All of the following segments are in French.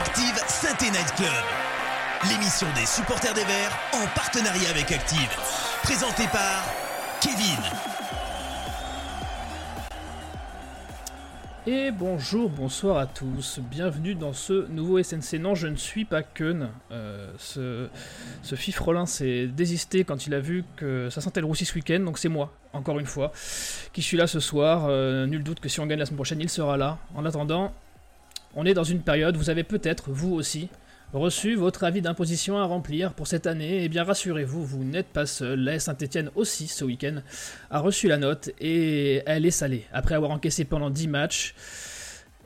Active Saint-Night Club. L'émission des supporters des Verts en partenariat avec Active. Présentée par Kevin. Et bonjour, bonsoir à tous. Bienvenue dans ce nouveau SNC. Non, je ne suis pas Keun. Euh, ce, ce fifrelin s'est désisté quand il a vu que ça sentait le roussi ce week-end, donc c'est moi, encore une fois, qui suis là ce soir. Euh, nul doute que si on gagne la semaine prochaine, il sera là. En attendant, on est dans une période, vous avez peut-être, vous aussi, reçu votre avis d'imposition à remplir pour cette année, et eh bien rassurez-vous, vous, n'êtes pas seul. La Saint-Etienne aussi, ce week-end, a reçu la note et elle est salée. Après avoir encaissé pendant 10 matchs,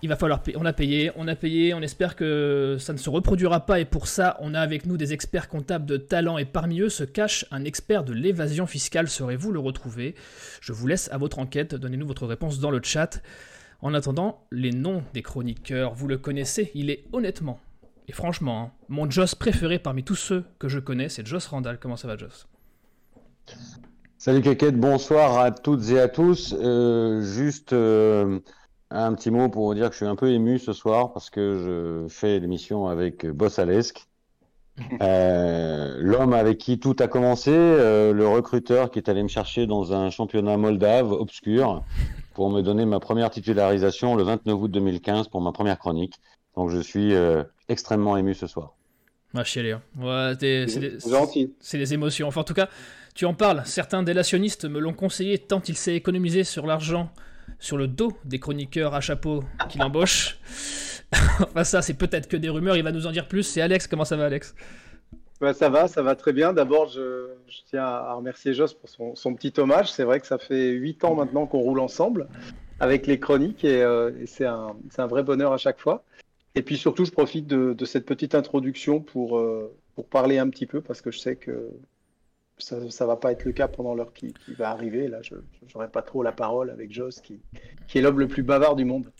il va falloir payer. On a payé, on a payé, on espère que ça ne se reproduira pas et pour ça, on a avec nous des experts comptables de talent et parmi eux se cache un expert de l'évasion fiscale. Saurez-vous le retrouver? Je vous laisse à votre enquête, donnez-nous votre réponse dans le chat. En attendant, les noms des chroniqueurs, vous le connaissez, il est honnêtement et franchement, hein, mon Joss préféré parmi tous ceux que je connais, c'est Joss Randall. Comment ça va, Joss? Salut Keket, bonsoir à toutes et à tous. Euh, juste euh, un petit mot pour vous dire que je suis un peu ému ce soir parce que je fais l'émission avec Boss Alesque. Euh, l'homme avec qui tout a commencé, le recruteur qui est allé me chercher dans un championnat moldave obscur pour me donner ma première titularisation le 29 août 2015 pour ma première chronique. Donc je suis extrêmement ému ce soir. Ah, chialer. Hein. Ouais, c'est des émotions. Enfin, en tout cas, tu en parles. Certains délationnistes me l'ont conseillé tant il s'est économisé sur l'argent sur le dos des chroniqueurs à chapeau qu'il embauche. enfin, ça, c'est peut-être que des rumeurs. Il va nous en dire plus. C'est Alex. Comment ça va, Alex? Bah, Ça va, ça va très bien. D'abord, je, tiens à remercier Joss pour son, petit hommage. C'est vrai que ça fait 8 ans maintenant qu'on roule ensemble avec les chroniques et, euh, et c'est un, un, vrai bonheur à chaque fois. Et puis surtout, je profite de, cette petite introduction pour, euh, pour parler un petit peu, parce que je sais que ça ne va pas être le cas pendant l'heure qui, va arriver. Là, je n'aurai pas trop la parole avec Joss, qui, qui est l'homme le plus bavard du monde.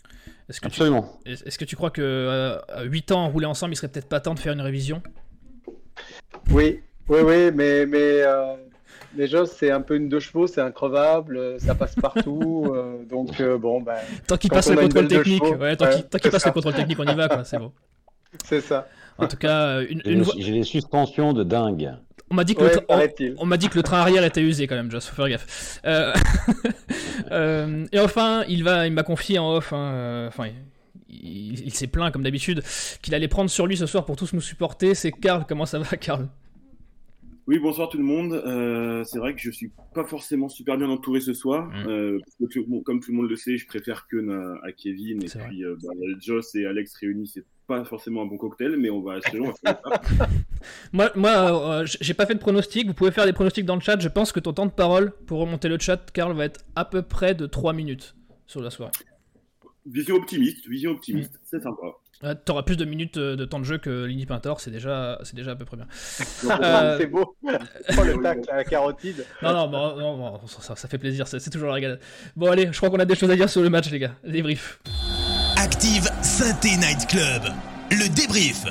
Est-ce que Absolument. Est-ce que tu crois que euh, 8 ans rouler ensemble, il serait peut-être pas temps de faire une révision? Oui, oui, oui, mais, mais euh, Déjà, c'est un peu une deux chevaux, c'est increvable, euh, ça passe partout. Euh, donc, euh, bon, ben. Tant qu'il passe le contrôle technique, ouais, tant qu'il passe le contrôle technique, on y va, quoi, c'est bon. C'est ça. En tout cas, une, J'ai des suspensions de dingue. On m'a dit, que le on, m'a dit que le train arrière était usé quand même, Joss, faut faire gaffe. et enfin, il va, il m'a confié en off, hein, enfin, il, il s'est plaint comme d'habitude qu'il allait prendre sur lui ce soir pour tous nous supporter. C'est Karl, comment ça va, Karl? Oui, bonsoir tout le monde. Euh, c'est vrai que je suis pas forcément super bien entouré ce soir. Mm. Euh, parce que, comme tout le monde le sait, je préfère que à, Kevin. Et puis, euh, bah, Joss et Alex réunis, c'est pas forcément un bon cocktail, mais on va essayer. moi, moi j'ai pas fait de pronostic. Vous pouvez faire des pronostics dans le chat. Je pense que ton temps de parole pour remonter le chat, Karl, va être à peu près de 3 minutes sur la soirée. Vision optimiste, vision optimiste, mm. c'est sympa. T'auras plus de minutes euh, de temps de jeu que Lini Pintor, c'est déjà, c'est déjà à peu près bien. Euh, c'est beau. Oh, le tac, la carotide. Non, non, non, ça, fait plaisir, c'est toujours la regarde. Bon, allez, je crois qu'on a des choses à dire sur le match, les gars. Débrief. Active Synthé Night Club, le débrief.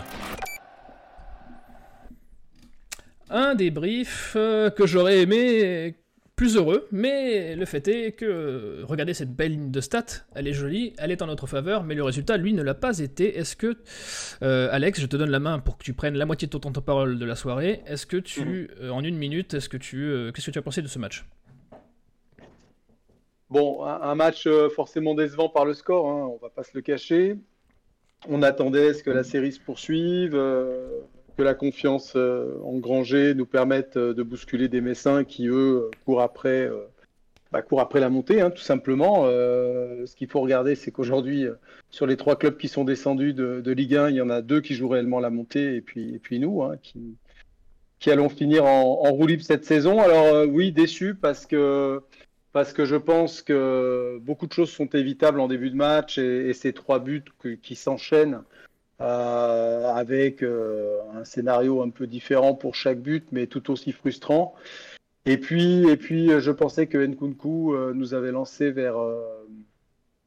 Un débrief euh, que j'aurais aimé plus heureux, mais le fait est que, regardez cette belle ligne de stats, elle est jolie, elle est en notre faveur, mais le résultat, lui, ne l'a pas été. Est-ce que, euh, Alex, je te donne la main pour que tu prennes la moitié de ton temps de parole de la soirée, est-ce que tu, mhm. euh, en une minute, est-ce que tu, euh, qu'est-ce que tu as pensé de ce match? Bon, un, match forcément décevant par le score, hein, on va pas se le cacher. On attendait ce que la série se poursuive que la confiance euh, engrangée nous permette euh, de bousculer des Messins qui, eux, courent après, euh, bah, après la montée, hein, tout simplement. ce qu'il faut regarder, c'est qu'aujourd'hui, sur les trois clubs qui sont descendus de, Ligue 1, il y en a deux qui jouent réellement la montée, et puis, nous, hein, qui, allons finir en, en roue libre cette saison. Alors oui, déçu parce que parce que je pense que beaucoup de choses sont évitables en début de match et, ces trois buts qui s'enchaînent avec euh, un scénario un peu différent pour chaque but, mais tout aussi frustrant. Et puis, et puis je pensais que Nkunku euh, nous avait lancé vers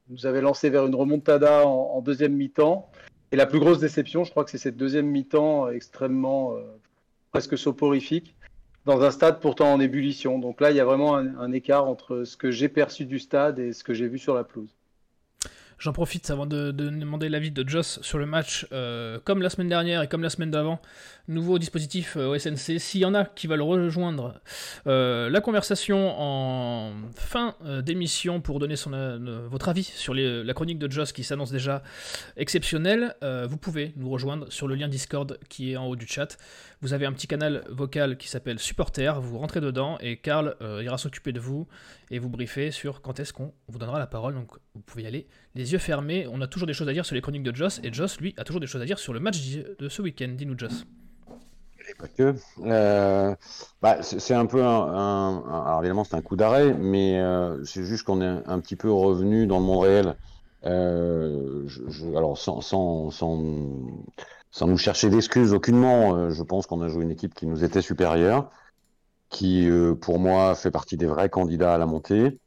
nous avait lancé vers une remontada en, deuxième mi-temps. Et la plus grosse déception, je crois que c'est cette deuxième mi-temps extrêmement presque soporifique dans un stade pourtant en ébullition. Donc là, il y a vraiment un écart entre ce que j'ai perçu du stade et ce que j'ai vu sur la pelouse. J'en profite avant de, demander l'avis de Joss sur le match. Euh, comme la semaine dernière et comme la semaine d'avant, nouveau dispositif euh, au SNC. S'il y en a qui veulent rejoindre euh, la conversation en fin d'émission pour donner votre avis sur la chronique de Joss qui s'annonce déjà exceptionnelle, vous pouvez nous rejoindre sur le lien Discord qui est en haut du chat. Vous avez un petit canal vocal qui s'appelle Supporter. Vous rentrez dedans et Karl ira s'occuper de vous et vous briefer sur quand est-ce qu'on vous donnera la parole. Donc vous pouvez y aller les yeux fermés. On a toujours des choses à dire sur les chroniques de Joss, et Joss, lui, a toujours des choses à dire sur le match de ce week-end. Dis-nous, Joss. Pas que. Euh, bah, c'est un peu un, évidemment, c'est un coup d'arrêt, mais euh, c'est juste qu'on est un petit peu revenu dans le monde réel. Euh, alors, sans, sans, sans, nous chercher d'excuses aucunement, je pense qu'on a joué une équipe qui nous était supérieure, qui, pour moi, fait partie des vrais candidats à la montée.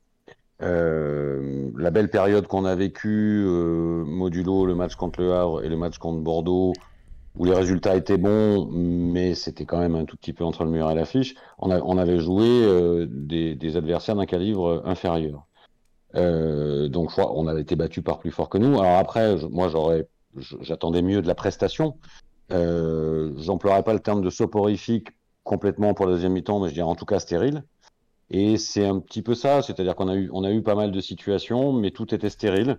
La belle période qu'on a vécue, modulo le match contre Le Havre et le match contre Bordeaux, où les résultats étaient bons, mais c'était quand même un tout petit peu entre le mur et l'affiche, on, on avait joué euh, des, des, adversaires d'un calibre inférieur. Euh, donc on avait été battu par plus fort que nous. Alors après, moi j'aurais, j'attendais mieux de la prestation. Euh, J'emploierais pas le terme de soporifique complètement pour la deuxième mi-temps, mais je dirais en tout cas stérile. Et c'est un petit peu ça, c'est-à-dire qu'on a eu, on a eu pas mal de situations, mais tout était stérile.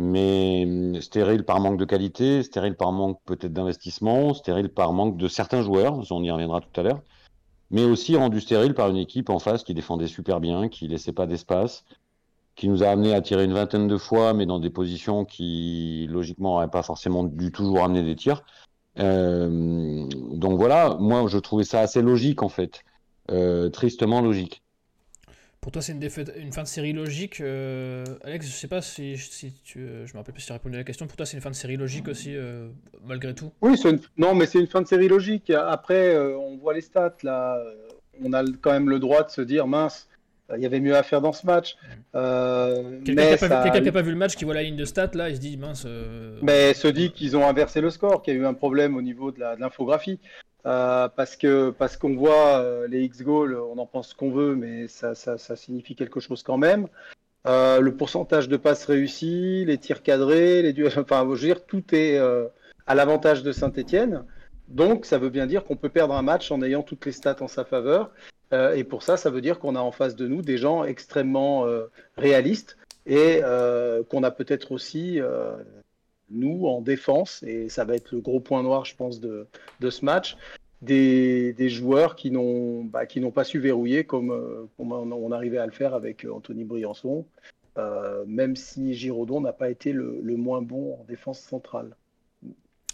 Mais hum, stérile par manque de qualité, stérile par manque peut-être d'investissement, stérile par manque de certains joueurs, on y reviendra tout à l'heure, mais aussi rendu stérile par une équipe en face qui défendait super bien, qui laissait pas d'espace, qui nous a amené à tirer une vingtaine de fois, mais dans des positions qui logiquement n'auraient pas forcément dû toujours amener des tirs. Euh, donc voilà, moi je trouvais ça assez logique en fait, euh, tristement logique. Pour toi, c'est une, une fin de série logique. Euh, Alex, je sais pas si, tu, euh, je me rappelle plus si tu as répondu à la question. Pour toi, c'est une fin de série logique aussi, euh, malgré tout? Oui, non, mais c'est une fin de série logique. Après, on voit les stats là. On a quand même le droit de se dire mince, il y avait mieux à faire dans ce match. Quelqu'un qui n'a pas, vu le match, qui voit la ligne de stats là, il se dit mince. Mais se dit qu'ils ont inversé le score, qu'il y a eu un problème au niveau de l'infographie. Euh, parce que parce qu'on voit euh, les X goals, on en pense qu'on veut, mais ça, ça, signifie quelque chose quand même. Euh, le pourcentage de passes réussies, les tirs cadrés, les duels, enfin, je veux dire, tout est à l'avantage de Saint-Etienne. Donc, ça veut bien dire qu'on peut perdre un match en ayant toutes les stats en sa faveur. et pour ça, ça veut dire qu'on a en face de nous des gens extrêmement réalistes et qu'on a peut-être aussi nous, en défense, et ça va être le gros point noir, je pense, de, de ce match, des, des joueurs qui n'ont bah, pas su verrouiller comme, euh, on, arrivait à le faire avec euh, Anthony Briançon, euh, même si Giraudon n'a pas été le, le, moins bon en défense centrale.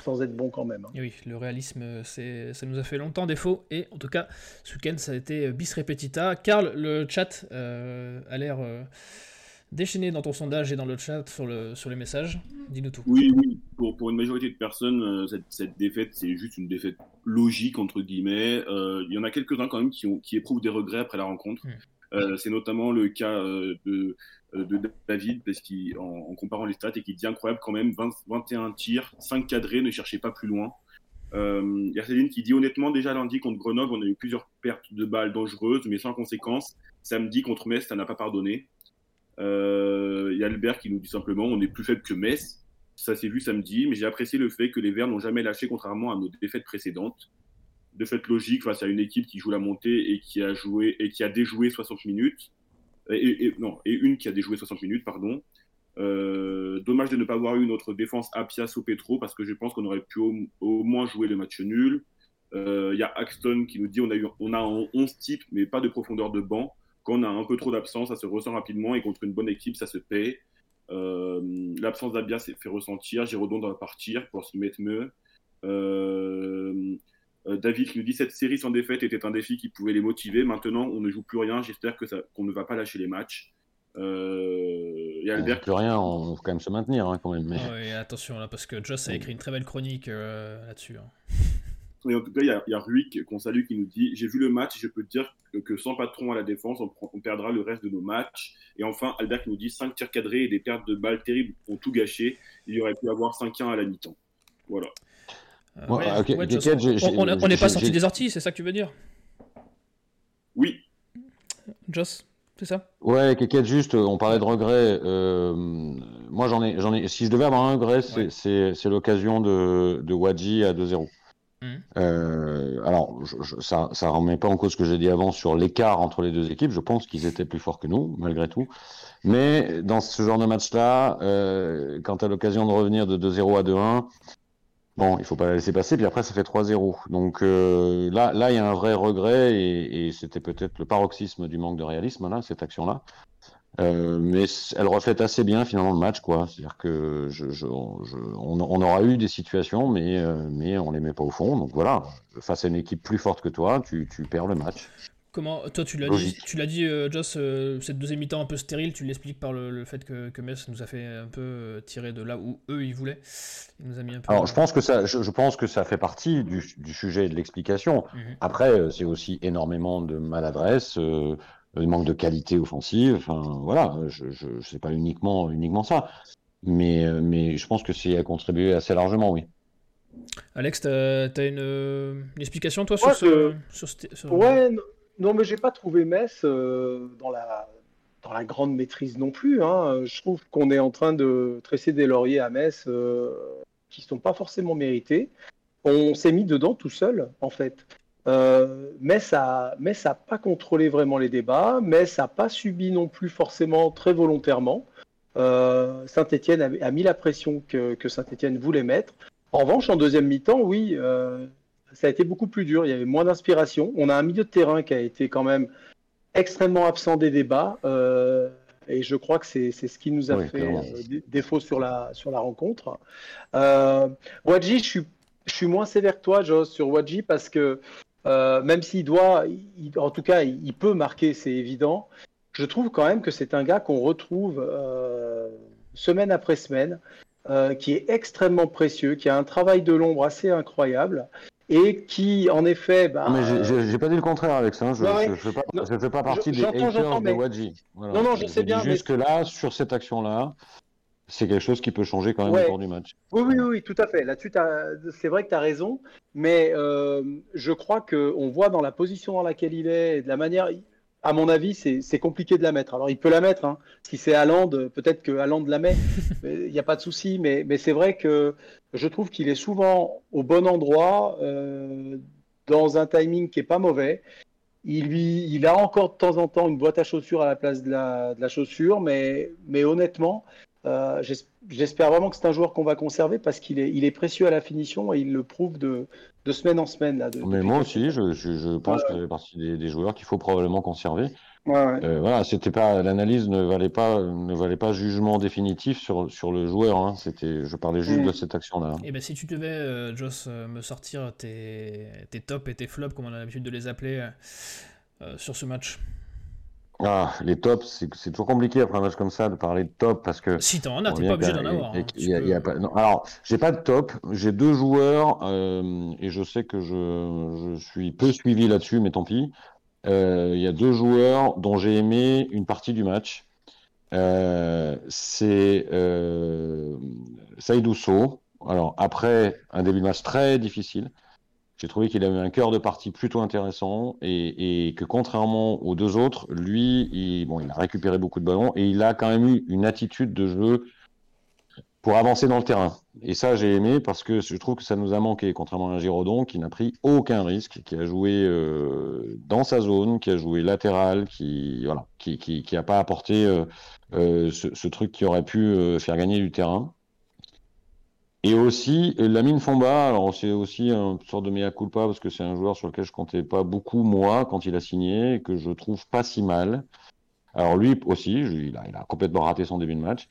Sans être bon quand même. Hein. oui, le réalisme, ça nous a fait longtemps défaut. Et en tout cas, ce week-end, ça a été bis repetita. Karl, le chat a l'air déchaîné dans ton sondage et dans le chat sur, le, sur les messages. Dis-nous tout. Oui, oui. Pour, pour, une majorité de personnes, euh, cette, cette défaite, c'est juste une défaite logique, entre guillemets. Euh, il y en a quelques-uns quand même qui, ont, qui éprouvent des regrets après la rencontre. Euh, c'est notamment le cas de, de David, parce qu'il, en, comparant les stats, et qui dit incroyable quand même 21 tirs, 5 cadrés, ne cherchez pas plus loin. Il y a Céline qui dit honnêtement, déjà lundi contre Grenoble, on a eu plusieurs pertes de balles dangereuses, mais sans conséquence. Samedi contre Metz, ça n'a pas pardonné. Euh, il y a Albert qui nous dit simplement on est plus faible que Metz. Ça s'est vu samedi, mais j'ai apprécié le fait que les Verts n'ont jamais lâché, contrairement à nos défaites précédentes. De fait logique face à une équipe qui joue la montée et qui a joué et qui a déjoué 60 minutes. Et, non, et une qui a déjoué 60 minutes, pardon. Euh, dommage de ne pas avoir eu notre défense Apia Petro parce que je pense qu'on aurait pu au, moins jouer le match nul. Euh, il y a Axton qui nous dit on a, eu, on a 11 types, mais pas de profondeur de banc. Quand on a un peu trop d'absence, ça se ressent rapidement et contre une bonne équipe, ça se paie. Euh, l'absence d'Abia s'est fait ressentir. Girodon doit partir pour se mettre mieux. Euh, euh, David qui nous dit cette série sans défaite était un défi qui pouvait les motiver. Maintenant, on ne joue plus rien. J'espère que qu'on ne va pas lâcher les matchs. et Albert... plus rien, on va quand même se maintenir hein, quand même. Mais... attention là, parce que Joss a écrit une très belle chronique là-dessus. Hein. Et en tout cas, il y a, y a Ruick qu'on salue qui nous dit J'ai vu le match et je peux te dire que, sans patron à la défense, on, perdra le reste de nos matchs. Et enfin, Albert qui nous dit 5 tirs cadrés et des pertes de balles terribles ont tout gâché. Il y aurait pu avoir 5-1 à la mi-temps. Voilà. on n'est pas sorti des orties, c'est ça que tu veux dire? Oui. Joss c'est ça? Ouais, Keket, juste, on parlait de regret. Euh, moi, j'en ai, j'en ai. Si je devais avoir un regret, c'est, l'occasion de, de Wadji à 2-0. Mmh. Euh, alors, ça, ça remet pas en cause ce que j'ai dit avant sur l'écart entre les deux équipes. Je pense qu'ils étaient plus forts que nous, malgré tout. Mais dans ce genre de match-là, euh, quand tu as l'occasion de revenir de 2-0 à 2-1, Bon, il faut pas la laisser passer, puis après ça fait 3-0. Donc euh, là, il y a un vrai regret, et, c'était peut-être le paroxysme du manque de réalisme, là, cette action-là. Euh, mais elle reflète assez bien finalement le match, quoi. C'est-à-dire que je, je, on, aura eu des situations, mais, euh, mais on les met pas au fond. Donc voilà, face à une équipe plus forte que toi, tu, tu perds le match. Comment toi tu l'as dit, tu l'as dit euh, Joss, euh, cette deuxième mi-temps un peu stérile, tu l'expliques par le, fait que, que, Metz nous a fait un peu tirer de là où eux ils voulaient. Il nous a mis un peu. Alors je pense que ça, je, pense que ça fait partie du, sujet et de l'explication. Mhm. Après c'est aussi énormément de maladresse, de manque de qualité offensive. Enfin voilà, je, je, sais pas uniquement uniquement ça, mais mais je pense que c'est à contribuer assez largement, oui. Alex, tu as, une, explication toi sur, ce, sur, Ouais, non, mais j'ai pas trouvé Metz euh, dans, la, dans la grande maîtrise non plus. Hein. Je trouve qu'on est en train de tresser des lauriers à Metz euh, qui ne sont pas forcément mérités. On s'est mis dedans tout seul, en fait. Euh, Metz n'a pas contrôlé vraiment les débats. Metz n'a pas subi non plus forcément très volontairement. Euh, Saint-Etienne a, mis la pression que, que Saint-Etienne voulait mettre. En revanche, en deuxième mi-temps, oui, ça a été beaucoup plus dur. Il y avait moins d'inspiration. On a un milieu de terrain qui a été quand même extrêmement absent des débats. Euh, et je crois que c'est ce qui nous a fait euh, défaut sur la, sur la rencontre. Euh, Wadji, je suis, je suis moins sévère que toi, Joss, sur Wadji, parce que euh, même s'il doit, en tout cas, il, peut marquer, c'est évident. Je trouve quand même que c'est un gars qu'on retrouve semaine après semaine, qui est extrêmement précieux, qui a un travail de l'ombre assez incroyable et qui, en effet. Bah, mais j'ai pas dit le contraire, avec ça. Je ne fais, fais, pas partie des haters de Wadji. Non, non, je sais bien. Jusque-là, sur cette action-là, c'est quelque chose qui peut changer quand même au cours du match. Oui, oui, oui, tout à fait. Là-dessus, c'est vrai que tu as raison, mais euh, je crois qu'on voit dans la position dans laquelle il est et de la manière à mon avis, c'est compliqué de la mettre. Alors, il peut la mettre. Hein. Si c'est Haaland, peut-être que Haaland la met. Il n'y a pas de souci. Mais, mais c'est vrai que je trouve qu'il est souvent au bon endroit, euh, dans un timing qui est pas mauvais. Il, lui, il a encore de temps en temps une boîte à chaussures à la place de la, de la chaussure. Mais, mais honnêtement, euh, j'espère vraiment que c'est un joueur qu'on va conserver parce qu'il est, il est précieux à la finition et il le prouve de, de semaine en semaine. Là, Mais moi aussi, je, je, pense que c'est partie des, joueurs qu'il faut probablement conserver. Euh, voilà, c'était pas l'analyse ne valait pas ne valait pas jugement définitif sur sur le joueur. Hein. C'était, je parlais juste mm. de cette action-là. Et eh ben si tu devais, euh, Joss, me sortir tes, tes tops et tes flops, comme on a l'habitude de les appeler, sur ce match. Ah, les tops, c'est toujours compliqué après un match comme ça de parler de top parce que. Si t'en as, t'es pas obligé d'en avoir. Hein, alors, j'ai pas de top. J'ai deux joueurs euh, et je sais que je, je suis peu suivi là-dessus, mais tant pis. Euh, il y a deux joueurs dont j'ai aimé une partie du match. Euh, c'est euh, Saïdou Alors après un début de match très difficile, j'ai trouvé qu'il avait un cœur de partie plutôt intéressant et, que contrairement aux deux autres, lui, il, bon, il a récupéré beaucoup de ballons et il a quand même eu une attitude de jeu pour avancer dans le terrain. Et ça, j'ai aimé parce que je trouve que ça nous a manqué, contrairement à Giraudon qui n'a pris aucun risque, qui a joué euh, dans sa zone, qui a joué latéral, qui voilà, qui, qui, qui pas apporté euh, euh, ce, truc qui aurait pu faire gagner du terrain. Et aussi, Lamine Fomba, alors c'est aussi une sorte de mea culpa parce que c'est un joueur sur lequel je comptais pas beaucoup, moi, quand il a signé, que je trouve pas si mal. Alors lui aussi, il a, complètement raté son début de match.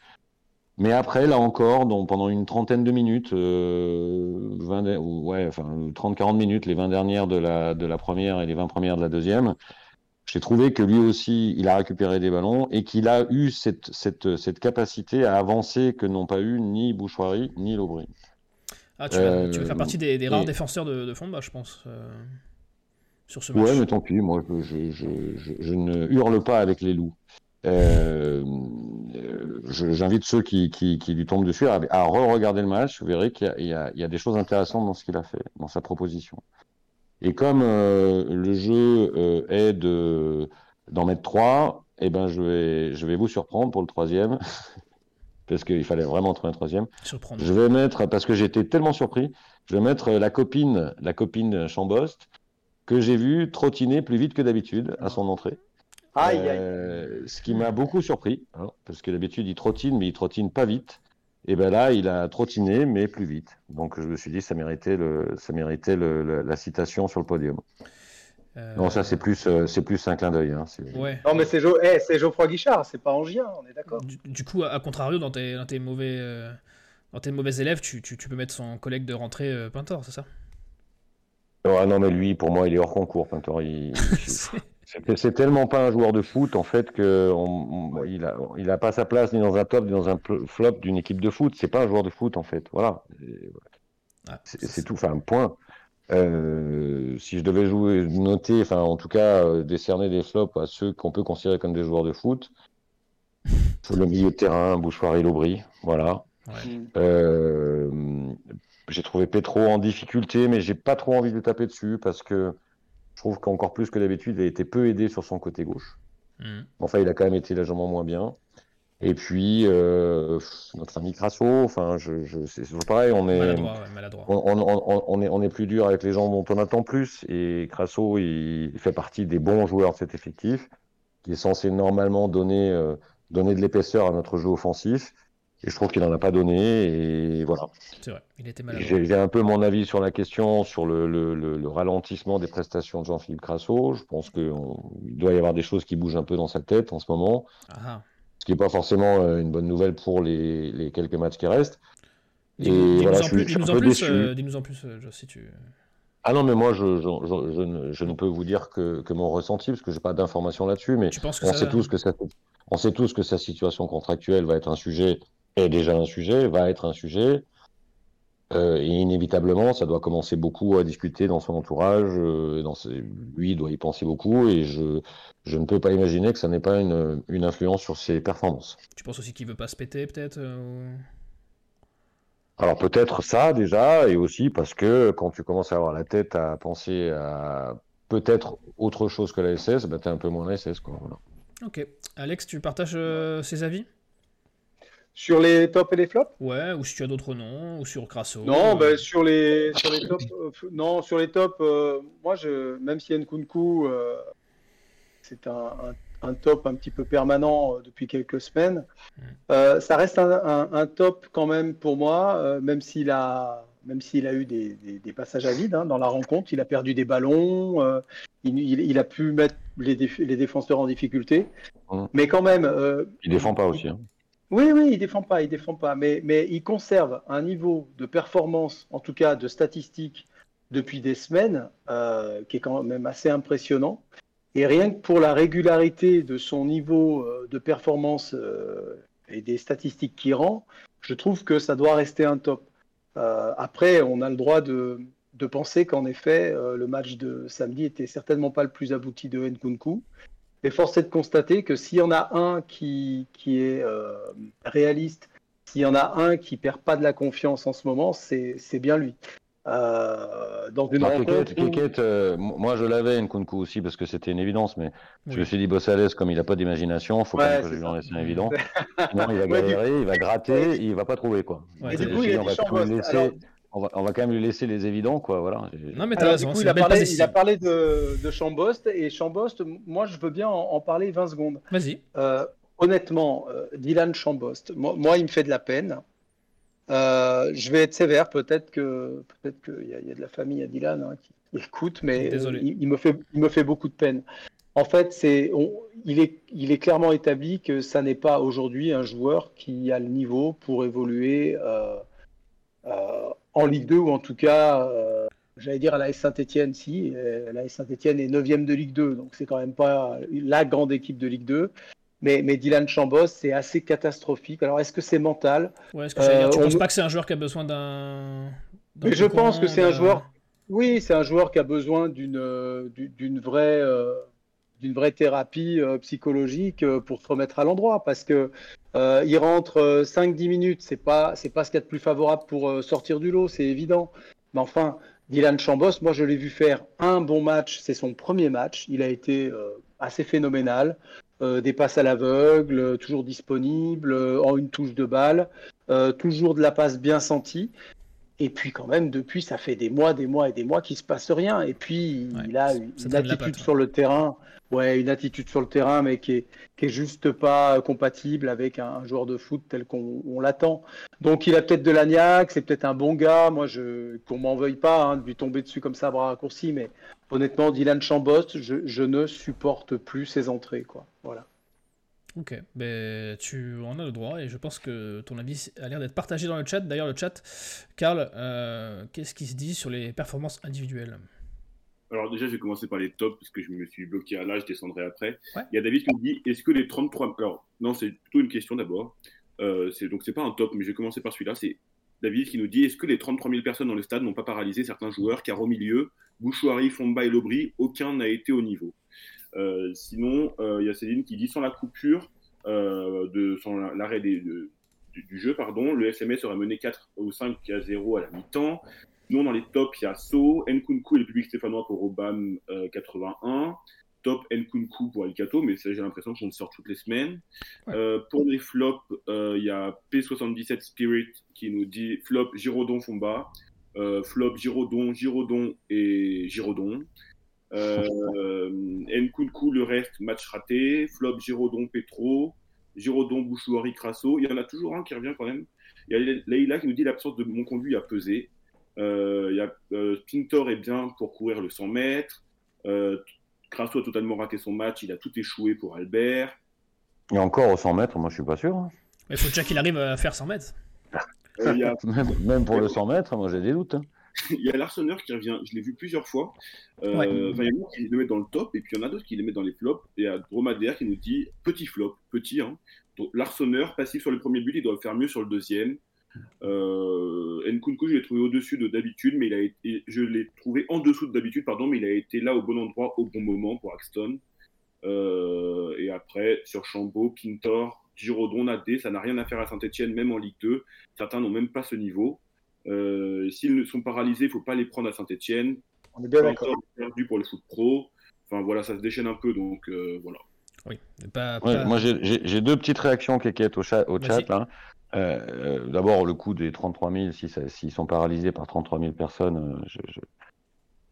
Mais après, là encore, pendant une trentaine de minutes, euh, 20, ouais, enfin 30-40 minutes, les 20 dernières de la, de la première et les 20 premières de la deuxième, j'ai trouvé que lui aussi, il a récupéré des ballons et qu'il a eu cette, cette, cette, capacité à avancer que n'ont pas eu ni Bouchoirie ni Lobry. Ah, tu, vas, tu faire partie des, des rares défenseurs de, de Fomba, je pense, euh, sur ce match. Ouais, mais tant pis, moi, je, je, je, je ne hurle pas avec les loups. Euh, J'invite ceux qui, qui, qui, lui tombent dessus à, à re-regarder le match. Vous verrez qu'il y, y, y, a des choses intéressantes dans ce qu'il a fait, dans sa proposition. Et comme euh, le jeu euh, est de d'en mettre trois, eh ben, je vais, je vais vous surprendre pour le troisième. parce qu'il fallait vraiment trouver un troisième. Surprendre. Je vais mettre, parce que j'étais tellement surpris, je vais mettre la copine, la copine Chambost, que j'ai vue trottiner plus vite que d'habitude à son entrée. Aïe, Euh, ce qui m'a beaucoup surpris, hein, parce que d'habitude il trottine, mais il trottine pas vite. Et ben là, il a trottiné, mais plus vite. Donc je me suis dit, ça méritait, le, ça méritait le, le- la citation sur le podium. Euh, Non, ça c'est plus, euh, c'est plus un clin d'œil. Hein, c'est- Ouais. Non, mais c'est Jo- eh, c'est Geoffroy Guichard, c'est pas Angien, on est d'accord. Du, du coup, à, à contrario, dans tes, dans tes mauvais, euh, dans tes mauvais élèves, tu, tu, tu peux mettre son collègue de rentrée euh, Pintor, c'est ça? Ah non, mais lui, pour moi, il est hors concours. Pintor, il- C'est- tellement pas un joueur de foot en fait que on- on- il a, il a pas sa place ni dans un top ni dans un flop d'une équipe de foot. C'est pas un joueur de foot en fait. Voilà. C'est tout, enfin, point. Euh, si je devais jouer, noter, enfin, en tout cas, euh, décerner des flops à ceux qu'on peut considérer comme des joueurs de foot, le milieu de terrain, Bouchoir et Lobry, voilà. Ouais. Euh, j'ai trouvé Petro en difficulté, mais j'ai pas trop envie de le taper dessus parce que je trouve qu'encore plus que d'habitude, il a été peu aidé sur son côté gauche. Mhm. Enfin, il a quand même été légèrement moins bien. Et puis, euh, notre ami Crasso, enfin, je, je, c'est toujours pareil, on est, Maladroit, ouais, maladroit. on, on- on- on est, on est plus dur avec les gens dont on attend plus. Et Crasso, il fait partie des bons joueurs de cet effectif, qui est censé normalement donner, euh, donner de l'épaisseur à notre jeu offensif. Et je trouve qu'il n'en a pas donné. Et voilà. C'est vrai, il était maladroit. J'ai j'ai un peu mon avis sur la question, sur le, le- le- le ralentissement des prestations de Jean-Philippe Crasso. Je pense qu'il doit y avoir des choses qui bougent un peu dans sa tête en ce moment, Ah, ah. ce qui n'est pas forcément euh, une bonne nouvelle pour les, les quelques matchs qui restent. Dis-nous Et dis-nous voilà, en je suis- un peu déçu. euh, dis-nous en plus, euh, si tu. Ah non, mais moi, je, je, je- je ne, je ne peux vous dire que, que mon ressenti, parce que j'ai pas d'informations là-dessus, mais on sait tous que ça, on sait tous que sa situation contractuelle va être un sujet, est déjà un sujet, va être un sujet. Euh, et inévitablement, ça doit commencer beaucoup à discuter dans son entourage. euh, dans ses- lui, il doit y penser beaucoup, et je, je ne peux pas imaginer que ça n'ait pas une, une influence sur ses performances. Tu penses aussi qu'il veut pas se péter, peut-être euh, Alors peut-être ça déjà, et aussi parce que quand tu commences à avoir la tête à penser à peut-être autre chose que la SS, bah, tu es un peu moins la SS. Quoi, voilà. Ok. Alex, tu partages ses avis? Sur les tops et les flops Ouais, ou si tu as d'autres noms, ou sur Crasso. Non, euh, bah, sur les sur les tops, euh, non, sur les tops, euh, moi, je, même si Nkunku, euh, c'est un, un, un top un petit peu permanent euh, depuis quelques semaines, Mm. euh, ça reste un, un- un top quand même pour moi, euh, même s'il a même s'il a eu des, des- des passages à vide hein, dans la rencontre, il a perdu des ballons, euh, il, il- il a pu mettre les, déf- les défenseurs en difficulté, Mm. mais quand même, euh, Il défend pas aussi. hein. Oui, oui, il défend pas, il défend pas, mais, mais il conserve un niveau de performance, en tout cas de statistiques, depuis des semaines, euh, qui est quand même assez impressionnant. Et rien que pour la régularité de son niveau euh, de performance euh, et des statistiques qu'il rend, je trouve que ça doit rester un top. Après, on a le droit de, de penser qu'en effet, le match de samedi était certainement pas le plus abouti de Nkunku. Et force est de constater que s'il y en a un qui, qui est euh, réaliste, s'il y en a un qui perd pas de la confiance en ce moment, c'est c'est bien lui. Euh, dans une Ah, rencontre Keket, euh, moi je l'avais Nkunku aussi parce que c'était une évidence, mais je oui. me suis dit Bossales, comme il n'a pas d'imagination, faut Ouais, quand même que je lui en laisse un évident. Sinon il va Ouais, du- galérer, il va gratter, il va pas trouver quoi. Ouais, Et du Je coup, il va Chambost. laisser- Alors, on va, on va quand même lui laisser les évidents quoi. Voilà. Non, mais t'as raison, du coup, il a, parlé, passe il ici. a parlé de, de Chambost, et Chambost, moi je veux bien en, en parler 20 secondes. Vas-y. Euh, honnêtement, euh, Dylan Chambost, moi, moi, il me fait de la peine. Euh, je vais être sévère, peut-être que peut-être qu'il y, y a de la famille à Dylan hein, qui écoute, mais Désolé. euh, il, il me fait, il me fait beaucoup de peine. En fait, c'est, il, est, il est clairement établi que ça n'est pas aujourd'hui un joueur qui a le niveau pour évoluer euh, euh, en Ligue 2 ou en tout cas, euh, j'allais dire à la Saint-Etienne, si. La Saint-Etienne est 9 de Ligue 2, donc c'est quand même pas la grande équipe de Ligue 2. Mais, mais Dylan Chambos, c'est assez catastrophique. Alors, est-ce que c'est mental? Ouais, est-ce que dire, tu Euh, on penses pas que c'est un joueur qui a besoin d'un. Mais je pense que c'est un joueur- Oui, c'est un joueur qui a besoin d'une euh, d'une vraie, euh, d'une vraie thérapie psychologique pour se remettre à l'endroit. Parce que euh, il rentre euh, 5-10 minutes, c'est pas, c'est pas ce qu'il y a de plus favorable pour euh, sortir du lot, c'est évident. Mais enfin, Dylan Chambos, moi je l'ai vu faire un bon match, c'est son premier match. Il a été euh, assez phénoménal. des passes à l'aveugle, toujours disponible, en une touche de balle, toujours de la passe bien sentie. Et puis quand même, depuis, ça fait des mois, des mois et des mois qu'il se passe rien. Et puis, il a une, attitude sur le terrain, ouais, une attitude sur le terrain, mais qui est, qui est juste pas compatible avec un, joueur de foot tel qu'on l'attend. Donc, il a peut-être de l'agnac, c'est peut-être un bon gars. Moi, je, qu'on m'en veuille pas hein, de lui tomber dessus comme ça à bras raccourcis, mais honnêtement, Dylan Chambos, je, je ne supporte plus ses entrées, quoi. Voilà. Ok, ben, tu en as le droit et je pense que ton avis a l'air d'être partagé dans le chat. D'ailleurs, le chat, Karl, euh, qu'est-ce qui se dit sur les performances individuelles? Alors déjà, je vais commencer par les tops, parce que je me suis bloqué à là, je descendrai après. Il y a David qui me dit, est-ce que les 33... Alors, non, c'est plutôt une question d'abord. Euh, donc, c'est pas un top, mais je vais commencer par celui-là. C'est David qui nous dit, est-ce que les 33 000 personnes dans le stade n'ont pas paralysé certains joueurs, car au milieu, Bouchouari, Fomba et Lobry, aucun n'a été au niveau sinon, euh, il y a Céline qui dit sans la coupure, euh, de, sans l'arrêt du, jeu, pardon, le SMS aurait mené 4 ou 5 à 0 à la mi-temps. Sinon, dans les tops, il y a So, Nkunku et le public stéphanois pour Obama 81 top Nkunku pour Alcato, mais ça j'ai l'impression qu'on le sort toutes les semaines. pour les flops, il y a P77 Spirit qui nous dit flop Girodon Fomba, flop Girodon, Girodon et Girodon. Euh, Nkunku, le reste, match raté. Flop, Girodon, Petro. Girodon, Bouchouari, Crasso. Il y en a toujours un qui revient quand même. Il y a Leïla qui nous dit l'absence de mon conduit a pesé. Euh, il y a euh, Pintor est bien pour courir le 100 mètres. Euh, Crasso a totalement raté son match. Il a tout échoué pour Albert. Et encore au 100 mètres, moi je suis pas sûr. Hein. Il faut déjà qu'il arrive à faire 100 mètres. même, pour le 100 mètres, moi j'ai des doutes. Hein. il y a Larsonneur qui revient, je l'ai vu plusieurs fois. Euh, Il y a qui le met dans le top, et puis il y en a d'autres qui les mettent dans les flops. Et il y a Dromadaire qui nous dit petit flop, petit. Hein. Larsonneur, passif sur le premier but, il doit faire mieux sur le deuxième. Euh, Nkunku, je l'ai trouvé au-dessus de d'habitude, mais il a été, je l'ai trouvé en dessous de d'habitude, pardon, mais il a été là au bon endroit, au bon moment pour Axton. Euh, et après, sur Chambaud, Pintor, Girodon, Nadé, ça n'a rien à faire à Saint-Etienne, même en Ligue 2. Certains n'ont même pas ce niveau. Euh, s'ils sont paralysés, il ne faut pas les prendre à Saint-Etienne. On est bien d'accord. perdu pour le foot pro. Enfin voilà, ça se déchaîne un peu, donc euh, voilà. Oui, moi j'ai deux petites réactions, Kékette, au chat. Au chat là. Euh, d'abord, le coup des 33 000, s'ils si sont paralysés par 33 000 personnes, je,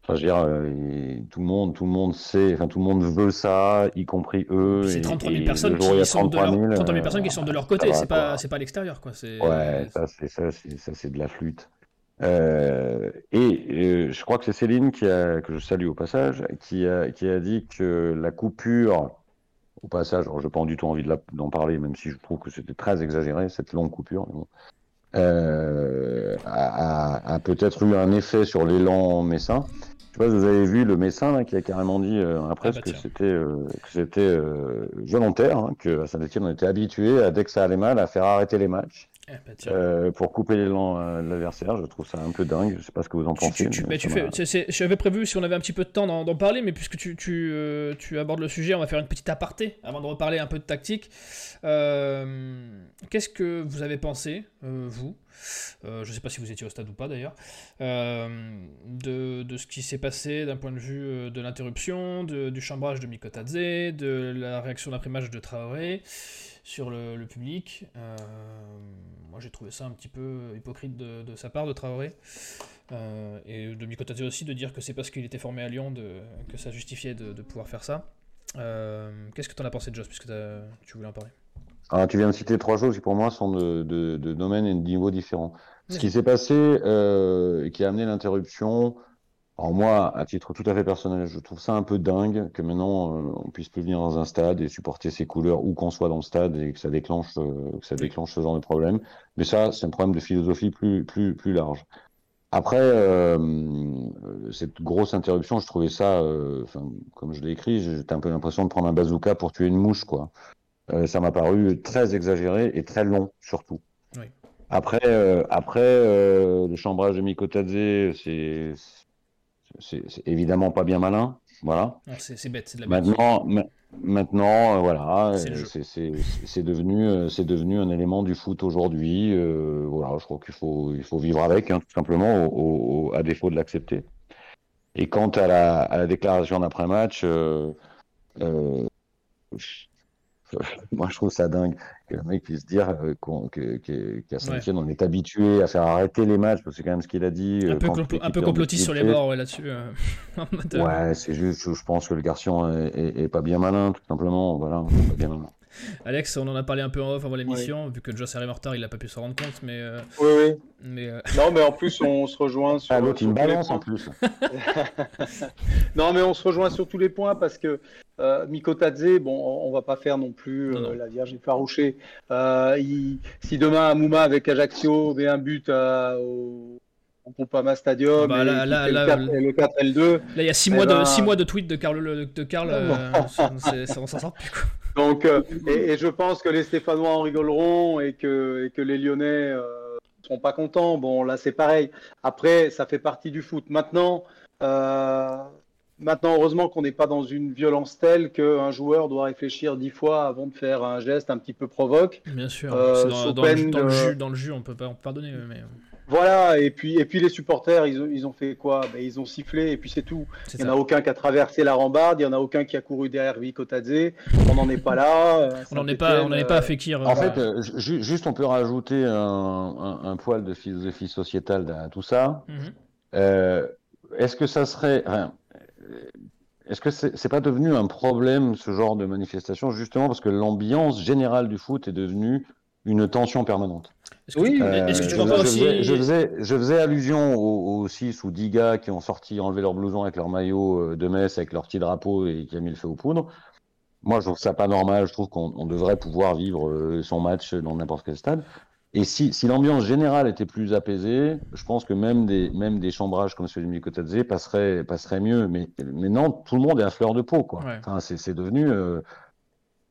Enfin, je veux dire, tout le monde, tout le monde sait, enfin tout le monde veut ça, y compris eux. C'est 33 000 personnes qui sont de leur, 33 000 personnes qui sont de leur côté, c'est pas, c'est pas l'extérieur, quoi. Ouais, ça c'est ça, ça c'est de la flûte. Euh, et euh, je crois que c'est Céline qui a, que je salue au passage, qui a, qui a dit que la coupure, au passage, je n'ai pas du tout envie d'en parler, même si je trouve que c'était très exagéré cette longue coupure. Bon, euh, a, a peut-être eu un effet sur l'élan messin. Je sais pas si vous avez vu le médecin qui a carrément dit euh, après ah bah que c'était euh, que c'était euh, volontaire, hein, que à Saint-Etienne on était habitué à dès que ça allait mal à faire arrêter les matchs. Bah euh, pour couper l'élan de l'adversaire, je trouve ça un peu dingue. Je sais pas ce que vous en pensez. J'avais prévu si on avait un petit peu de temps d'en parler, mais puisque tu, tu, abordes le sujet, on va faire une petite aparté avant de reparler un peu de tactique. Qu'est-ce que vous avez pensé, vous, euh, je ne sais pas si vous étiez au stade ou pas d'ailleurs, euh, de, de, ce qui s'est passé d'un point de vue euh, de l'interruption, du chambrage de Mikotadze, de la réaction d'après-match de Traoré sur le, public. moi j'ai trouvé ça un petit peu hypocrite de, de sa part de Traoré. et de Mikotadze aussi de dire que c'est parce qu'il était formé à Lyon de, que ça justifiait de, pouvoir faire ça. Qu'est-ce que tu en as pensé, Joss, puisque tu voulais en parler? Ah, tu viens de citer trois choses qui pour moi sont de, de, de domaines et de niveaux différents. Ce qui s'est passé euh, et qui a amené l'interruption, alors moi, à titre tout à fait personnel, je trouve ça un peu dingue que maintenant euh, on puisse plus venir dans un stade et supporter ses couleurs où qu'on soit dans le stade et que ça déclenche, euh, que ça déclenche ce genre de problème. Mais ça, c'est un problème de philosophie plus, plus, plus large. Après, euh, cette grosse interruption, je trouvais ça, euh, comme je l'ai écrit, j'étais un peu l'impression de prendre un bazooka pour tuer une mouche, quoi. Euh, ça m'a paru très exagéré et très long, surtout. Après, euh, après euh, le chambrage de Mikotadze, c'est c'est évidemment pas bien malin. Voilà. C'est bête, c'est de la bête. Maintenant, maintenant voilà, c'est devenu, c'est devenu un élément du foot aujourd'hui. voilà, je crois qu'il faut, il faut vivre avec, hein, tout simplement, à défaut de l'accepter. Et quant à la, à la déclaration d'après-match, moi, je trouve ça dingue que le mec puisse dire euh, qu'à Saint-Etienne, on est habitué à faire arrêter les matchs, parce que c'est quand même ce qu'il a dit. Un peu, un peu complotiste sur les morts ouais, là-dessus. Euh, ouais, c'est juste, je, pense que le garçon est, pas bien malin, tout simplement. Voilà, pas bien malin. Alex, on en a parlé un peu en off avant l'émission, vu que Joss arrive en retard, il a pas pu se rendre compte, mais. Euh, oui, oui. Mais euh, Non, mais en plus, on se rejoint sur. Ah, l'autre, une balance en plus. non, mais on se rejoint sur tous les points parce que euh, Mikotadze, bon, on va pas faire non plus euh, la Vierge effarouchée. Il... Si demain, Amouma avec Ajaccio met un but au au Pompama Stadium bah, là, là, là, le, 4, L2. Là, il y a 6 mois, de, six mois de tweets de Karl, de Karl on s'en sort plus. Quoi. Donc, euh, et, je pense que les Stéphanois en rigoleront et que, et que les Lyonnais ne euh, seront pas contents. Bon, là, c'est pareil. Après, ça fait partie du foot. Maintenant, euh, maintenant heureusement qu'on n'est pas dans une violence telle qu'un joueur doit réfléchir dix fois avant de faire un geste un petit peu provoque. Bien sûr. Dans, dans, le, dans, le jus, dans le jus, on peut pas pardonner. Mais... Voilà, et puis, et puis les supporters, ils ont, ils ont fait quoi? Ben, Ils ont sifflé, et puis c'est tout. Il n'y en a aucun qui a traversé la rambarde, il n'y en a aucun qui a couru derrière Vikotadze. On n'en est pas là. Euh, on n'en est pas, on pas à euh, Fekir. En fait, euh, juste on peut rajouter un, un, poil de philosophie sociétale à tout ça. Mhm. Est-ce que ça serait. Est-ce que c'est n'est pas devenu un problème, ce genre de manifestation, justement parce que l'ambiance générale du foot est devenue une tension permanente? Oui, est-ce que tu je, aussi... je, faisais, je faisais allusion aux, 6 ou 10 gars qui ont sorti, enlevé leur blouson avec leur maillot euh, de messe, avec leur petit drapeau et qui a mis le feu aux poudres. Moi, je trouve ça pas normal. Je trouve qu'on devrait pouvoir vivre euh, son match dans n'importe quel stade. Et si, si l'ambiance générale était plus apaisée, je pense que même des, même des chambrages comme celui de Mikotadze passeraient, passerait mieux. Mais maintenant, tout le monde est à fleur de peau. Quoi. Enfin, c'est devenu. Euh,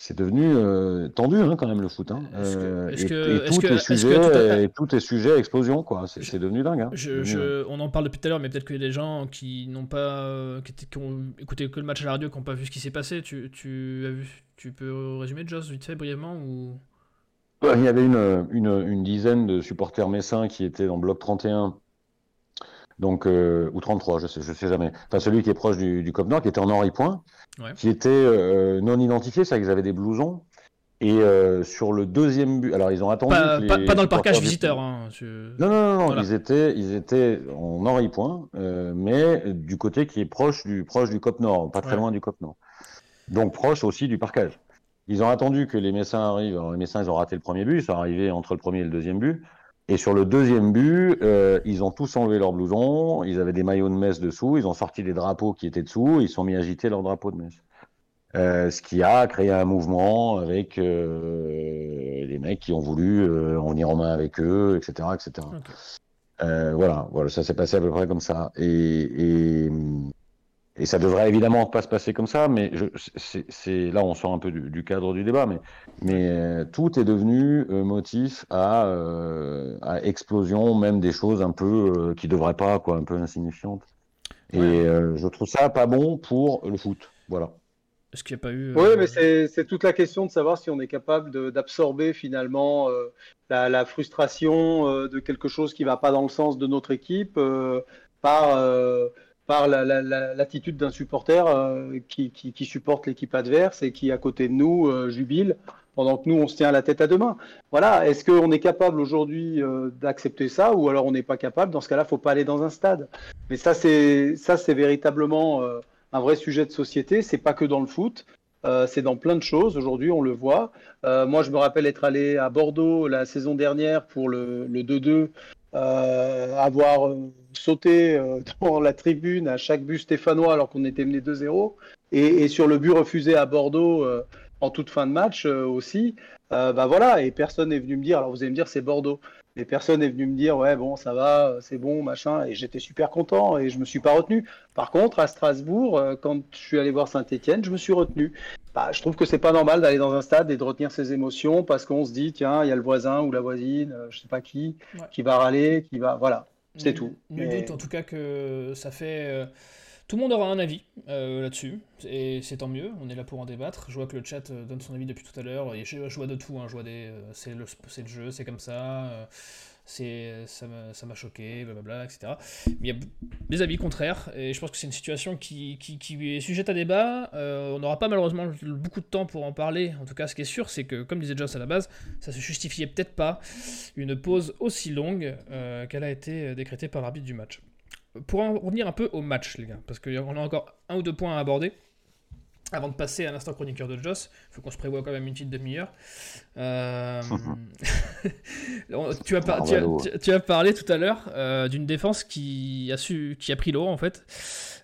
c'est devenu euh, tendu hein, quand même le foot. Hein. Euh, et, tout est sujet, tout est sujet à explosion quoi. C'est devenu dingue. Hein. Je, on en parle depuis tout à l'heure, mais peut-être que les gens qui n'ont pas, euh, qui, ont écouté que le match à la radio, qui n'ont pas vu ce qui s'est passé, tu, tu, as vu, tu peux résumer Joss vite fait brièvement ou? Il y avait une, une, une, dizaine de supporters messins qui étaient dans bloc 31 donc euh, ou 33, je sais, je sais jamais. Enfin, celui qui est proche du, du Cop Nord, qui était en Henri Point, qui était euh, non identifié, c'est-à-dire qu'ils avaient des blousons. Et euh, sur le deuxième but, alors ils ont attendu. Pas, pas, dans le parcage visiteur. Hein, non, non, non, non. ils étaient, ils étaient en Henri Point, mais du côté qui est proche du proche du Cop Nord, pas très loin du Cop Nord. Donc proche aussi du parcage. Ils ont attendu que les Messins arrivent. Alors, les Messins, ils ont raté le premier but, ils sont arrivés entre le premier et le deuxième but. Et sur le deuxième but, euh, ils ont tous enlevé leurs blousons, ils avaient des maillots de messe dessous, ils ont sorti des drapeaux qui étaient dessous, ils sont mis à agiter leurs drapeaux de messe. Euh, ce qui a créé un mouvement avec euh, les mecs qui ont voulu en venir en main avec eux, etc. etc. voilà, voilà, ça s'est passé à peu près comme ça. Et, et, et ça devrait évidemment pas se passer comme ça, mais c'est là on sort un peu du, cadre du débat, mais, mais euh, tout est devenu euh, motif à, euh, à, explosion, même des choses un peu qui devraient pas, quoi, un peu insignifiantes. Et je trouve ça pas bon pour le foot. Voilà. Est-ce qu'il n'y a pas eu Oui, mais c'est toute la question de savoir si on est capable d'absorber finalement la, la, frustration de quelque chose qui va pas dans le sens de notre équipe par par l'attitude d'un supporter euh, qui, supporte l'équipe adverse et qui, à côté de nous, euh, jubile pendant que nous, on se tient la tête à deux mains. Voilà, est-ce qu'on est capable aujourd'hui euh, d'accepter ça ou alors on n'est pas capable? Dans ce cas-là, il ne faut pas aller dans un stade. Mais ça, c'est véritablement un vrai sujet de société. C'est pas que dans le foot. c'est dans plein de choses. Aujourd'hui, on le voit. moi, je me rappelle être allé à Bordeaux la saison dernière pour le 2-2 euh, avoir euh, sauté euh, dans la tribune à chaque but stéphanois alors qu'on était mené 2-0, et, sur le but refusé à Bordeaux en toute fin de match aussi, bah voilà, et personne n'est venu me dire, alors vous allez me dire c'est Bordeaux, mais personne n'est venu me dire ouais bon ça va, c'est bon, machin, et j'étais super content et je me suis pas retenu. Par contre, à Strasbourg, quand je suis allé voir Saint-Etienne, je me suis retenu. Bah, je trouve que c'est pas normal d'aller dans un stade et de retenir ses émotions parce qu'on se dit tiens il y a le voisin ou la voisine euh, je sais pas qui qui va râler qui va voilà c'est tout nul doute en tout cas que ça fait euh, tout le monde aura un avis euh, là-dessus et c'est tant mieux on est là pour en débattre je vois que le chat donne son avis depuis tout à l'heure je, vois de tout hein. je vois des c'est le, jeu c'est comme ça c'est ça m'a choqué, blablabla, etc. Mais il y a des avis contraires, et je pense que c'est une situation qui, qui, est sujette à débat. on n'aura pas malheureusement beaucoup de temps pour en parler. En tout cas, ce qui est sûr, c'est que, comme disait Joss à la base, ça se justifiait peut-être pas une pause aussi longue qu'elle a été décrétée par l'arbitre du match. Pour en revenir un peu au match, les gars, parce qu'on a encore un ou deux points à aborder. Avant de passer à l'instant chroniqueur de Joss, il faut qu'on se prévoie quand même une petite demi-heure. Euh, tu, as tu, as, parlé tout à l'heure euh, d'une défense qui a, su, qui a pris l'eau en fait.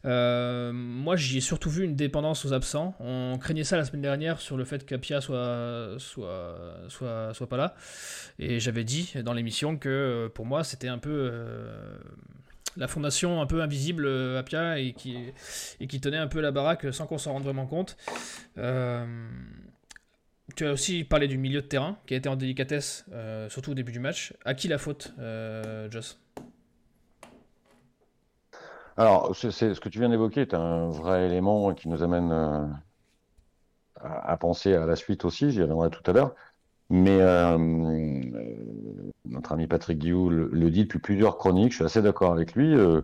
Euh, moi j'y ai surtout vu une dépendance aux absents. On craignait ça la semaine dernière sur le fait qu'Apia soit, soit, soit, soit pas là. Et j'avais dit dans l'émission que pour moi c'était un peu la fondation un peu invisible euh, Apia et qui, et qui tenait un peu la baraque sans qu'on s'en rende vraiment compte. Euh, tu as aussi parlé du milieu de terrain qui a été en délicatesse, euh, surtout au début du match. À qui la faute, Joss? Alors, ce que tu viens d'évoquer est un vrai élément qui nous amène à, penser à la suite aussi, j'y reviendrai tout à l'heure. Mais notre ami Patrick Guillou le, dit depuis plusieurs chroniques, je suis assez d'accord avec lui. Euh,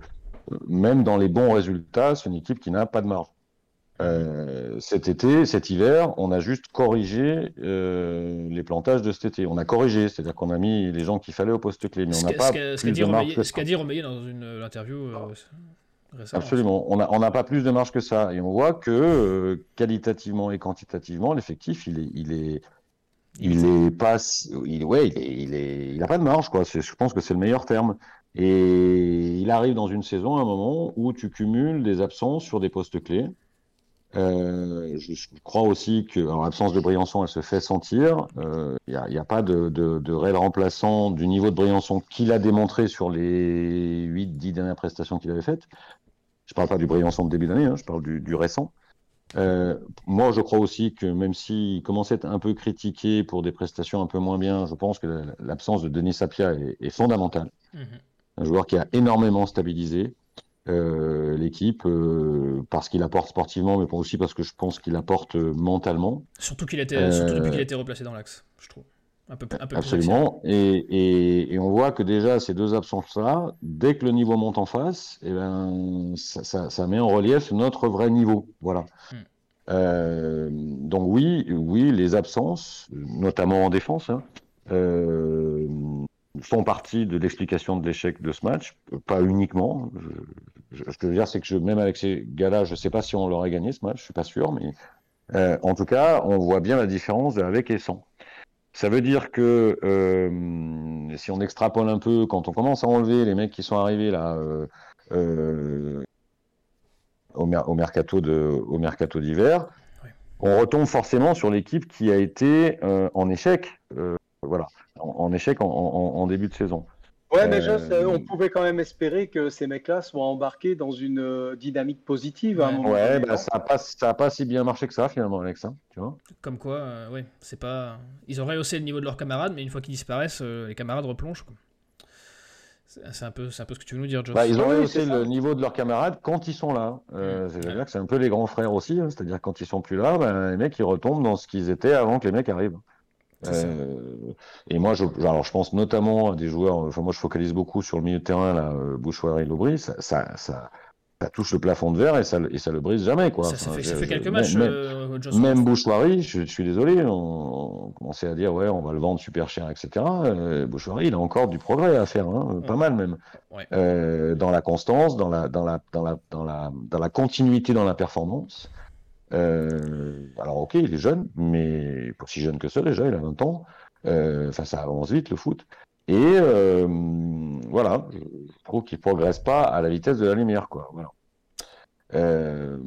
même dans les bons résultats, c'est une équipe qui n'a pas de marge. Euh, cet été, cet hiver, on a juste corrigé euh, les plantages de cet été. On a corrigé, c'est-à-dire qu'on a mis les gens qu'il fallait au poste clé, mais on n'a pas ce plus de marge Ce qu'a dit Romeyer dans une interview euh, récemment. Absolument, on n'a on pas plus de marge que ça, et on voit que qualitativement et quantitativement, l'effectif, il est, il est, il est pas, il, ouais, il, est, il, est, il a pas de marge, quoi. Je pense que c'est le meilleur terme. Et il arrive dans une saison, à un moment où tu cumules des absences sur des postes clés. Euh, je, crois aussi que l'absence de Briançon, elle se fait sentir. Il euh, n'y a, a, pas de, de, réel remplaçant du niveau de Briançon qu'il a démontré sur les 8-10 dernières prestations qu'il avait faites. Je parle pas du Briançon de début d'année, hein, je parle du, du récent. Euh, moi, je crois aussi que même s'il commençait à être un peu critiqué pour des prestations un peu moins bien, je pense que l'absence de Denis Sapia est, fondamentale. Mhm. Un joueur qui a énormément stabilisé euh, l'équipe euh, parce qu'il apporte sportivement, mais aussi parce que je pense qu'il apporte mentalement. Surtout qu'il était, surtout depuis qu'il a été replacé dans l'axe, je trouve. Un peu, un peu Absolument. Et, et, et, on voit que déjà ces deux absences-là, dès que le niveau monte en face, eh ben, ça, ça, ça, met en relief notre vrai niveau. Voilà. Hmm. Euh, donc oui, oui, les absences, notamment en défense, hein, euh, font partie de l'explication de l'échec de ce match. Pas uniquement. Je, ce que je veux dire, c'est que je, même avec ces gars-là, je ne sais pas si on l'aurait gagné ce match. Je suis pas sûr, mais euh, en tout cas, on voit bien la différence avec et sans. Ça veut dire que euh, si on extrapole un peu, quand on commence à enlever les mecs qui sont arrivés là euh, euh, au, mercato de, au mercato d'hiver, on retombe forcément sur l'équipe qui a été en échec, voilà, en, échec en, début de saison. Ouais, mais juste, euh, on pouvait quand même espérer que ces mecs-là soient embarqués dans une euh, dynamique positive à un moment. Ouais, bah, ça n'a pas, ça pas si bien marché que ça finalement, Alex. Hein, tu vois Comme quoi, euh, ouais, c'est pas. Ils ont rehaussé le niveau de leurs camarades, mais une fois qu'ils disparaissent, les camarades replongent. C'est un, peu, un peu ce que tu veux nous dire, Joe. Bah, ils ont rehaussé le niveau de leurs camarades quand ils sont là. Euh, C'est-à-dire que c'est un peu les grands frères aussi. Hein, C'est-à-dire quand ils sont plus là, ben, les mecs ils retombent dans ce qu'ils étaient avant que les mecs arrivent. Euh, et moi, je, alors je pense notamment à des joueurs. Enfin, moi, je focalise beaucoup sur le milieu de terrain, là, euh, Bouchoir et Lobry. Ça, ça, ça, ça, touche le plafond de verre et ça, et ça le brise jamais, quoi. Ça, fait, ça fait, quelques matchs. Même, euh, même Bouchoirie, je, suis désolé, on, on, commençait à dire ouais, on va le vendre super cher, etc. Euh, Bouchoirie, il a encore du progrès à faire, hein, pas mal même. Ouais. Euh, dans la constance, dans la, dans la, dans la, dans la, dans la continuité dans la performance. Euh, alors ok, il est jeune, mais pas si jeune que ça déjà, il a 20 ans. Euh, enfin, ça avance vite le foot. Et euh, voilà, je trouve qu'il progresse pas à la vitesse de la lumière, quoi. Euh,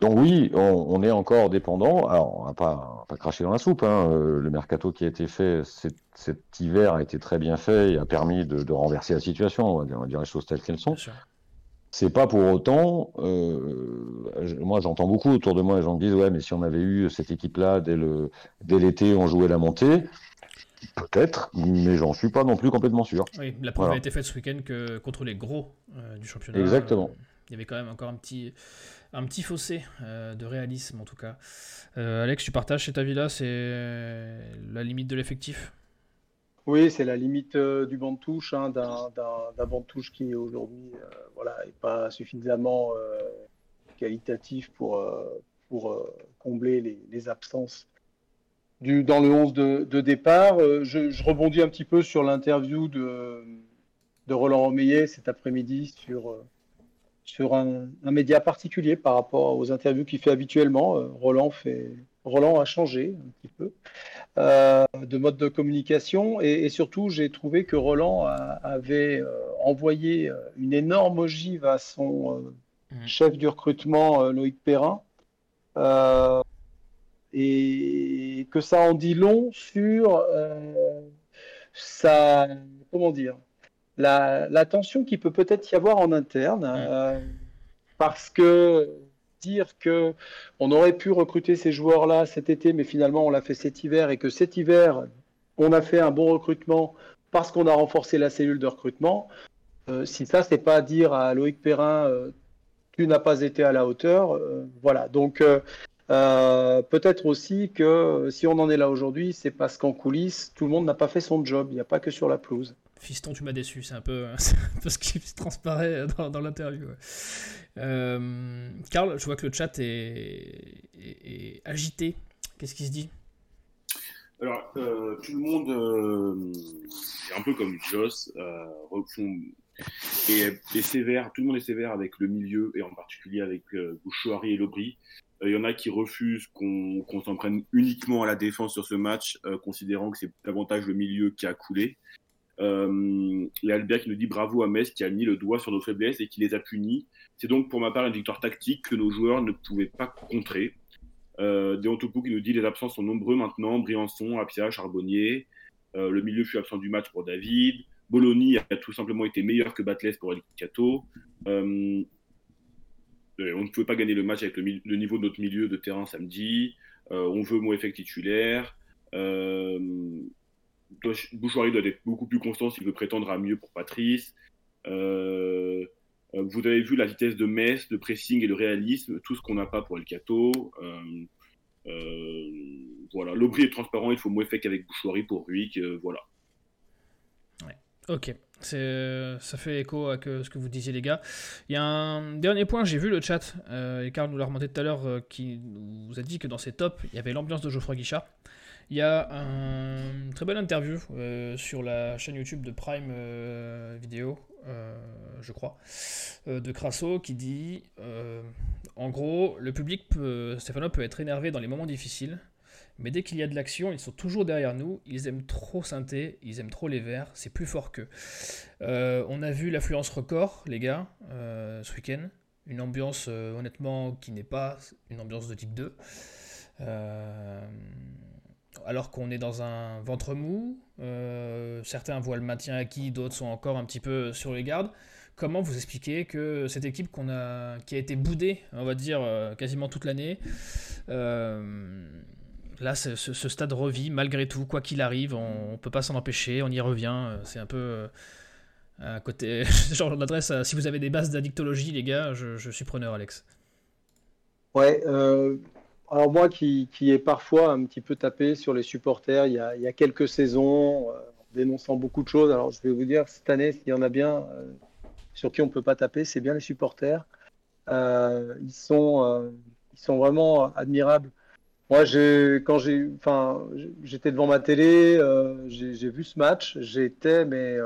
donc oui, on, est encore dépendant. Alors, on va pas, pas cracher dans la soupe. Hein. Euh, le mercato qui a été fait cet, hiver a été très bien fait et a permis de, de renverser la situation. On va, dire, on va dire les choses telles qu'elles sont. C'est pas pour autant. Euh, moi, j'entends beaucoup autour de moi, les gens me disent ouais, mais si on avait eu cette équipe-là dès le dès l'été, on jouait la montée. Peut-être, mais j'en suis pas non plus complètement sûr. Oui, la preuve a été faite ce week-end que contre les gros euh, du championnat. Exactement. Euh, il y avait quand même encore un petit, un petit fossé de réalisme en tout cas. Alex, tu partages cet avis-là? C'est la limite de l'effectif? Oui, c'est la limite du banc de touche, hein, d'un banc de touche qui aujourd'hui voilà, n'est pas suffisamment qualitatif pour, combler les, absences dans le 11 de, départ. Je, rebondis un petit peu sur l'interview de, Roland Romeillet cet après-midi sur sur un, média particulier par rapport aux interviews qu'il fait habituellement. Euh, Roland, fait, Roland a changé un petit peu euh, de mode de communication. Et, surtout j'ai trouvé que Roland avait euh, envoyé une énorme ogive à son mmh. chef du recrutement Loïc Perrin. Et que ça en dit long sur sa comment dire la, tension qui peut peut-être y avoir en interne, euh, parce que dire que on aurait pu recruter ces joueurs-là cet été, mais finalement on l'a fait cet hiver, et que cet hiver on a fait un bon recrutement parce qu'on a renforcé la cellule de recrutement. Euh, si ça, c'est pas dire à Loïc Perrin, euh, tu n'as pas été à la hauteur, voilà. Donc peut-être aussi que si on en est là aujourd'hui, c'est parce qu'en coulisses, tout le monde n'a pas fait son job. Il n'y a pas que sur la pelouse. Fiston, tu m'as déçu, c'est un, peu, ce qui transparaît dans, l'interview. Euh, Karl, je vois que le chat est, agité. Qu'est-ce qui se dit? Alors, euh, tout le monde, euh, un peu comme Joss, est, sévère, tout le monde est sévère avec le milieu, et en particulier avec Bouchouari et Lobry. Il y en a qui refusent qu'on s'en prenne uniquement à la défense sur ce match, considérant que c'est davantage le milieu qui a coulé. Euh, a Albert qui nous dit bravo à Metz qui a mis le doigt sur nos faiblesses et qui les a punis. C'est donc pour ma part une victoire tactique que nos joueurs ne pouvaient pas contrer. Euh, qui nous dit les absences sont nombreux maintenant. Briançon, Apia, Charbonnier. Euh, le milieu fut absent du match pour David. Bologna a tout simplement été meilleur que Batles pour El Cato. Euh, euh, on ne pouvait pas gagner le match avec le, niveau de notre milieu de terrain samedi. on veut effet titulaire. Euh, Bouchoirie doit être beaucoup plus constant s'il veut prétendre à mieux pour Patrice. Euh, euh, vous avez vu la vitesse de Metz, de pressing et le réalisme, tout ce qu'on n'a pas pour El Cato. Euh, voilà, l'Aubry est transparent, il faut moins fait qu'avec Bouchoirie pour Ruick. voilà. Ok, ça fait écho à ce que vous disiez les gars. Il y a un dernier point, j'ai vu le chat, et Karl nous l'a remonté tout à l'heure, qui nous a dit que dans ses tops, il y avait l'ambiance de Geoffroy Guichard. Il y a une très belle interview euh, sur la chaîne YouTube de Prime euh, Vidéo, euh, je crois, de Crasso qui dit en gros, le public, peut, Stéphano peut être énervé dans les moments difficiles, mais dès qu'il y a de l'action, ils sont toujours derrière nous. Ils aiment trop synthé, ils aiment trop les verts, c'est plus fort qu'eux. on a vu l'affluence record, les gars, ce week-end. Une ambiance, honnêtement, qui n'est pas une ambiance de type 2 alors qu'on est dans un ventre mou. Euh, certains voient le maintien acquis, d'autres sont encore un petit peu sur les gardes. Comment vous expliquez que cette équipe a, qui a été boudée, on va dire, euh, quasiment toute l'année, euh, là, ce, stade revit malgré tout, quoi qu'il arrive, on ne peut pas s'en empêcher, on y revient. C'est un peu à côté. genre d'adresse, si vous avez des bases d'addictologie, les gars, je suis preneur, Alex. Ouais, alors moi qui, qui ai parfois un petit peu tapé sur les supporters il y a, il y a quelques saisons, euh, dénonçant beaucoup de choses. Alors je vais vous dire, cette année, s'il y en a bien euh, sur qui on ne peut pas taper, c'est bien les supporters. Euh, ils, sont, ils sont vraiment admirables. Moi, quand j'étais devant ma télé, j'ai vu ce match, j'étais mais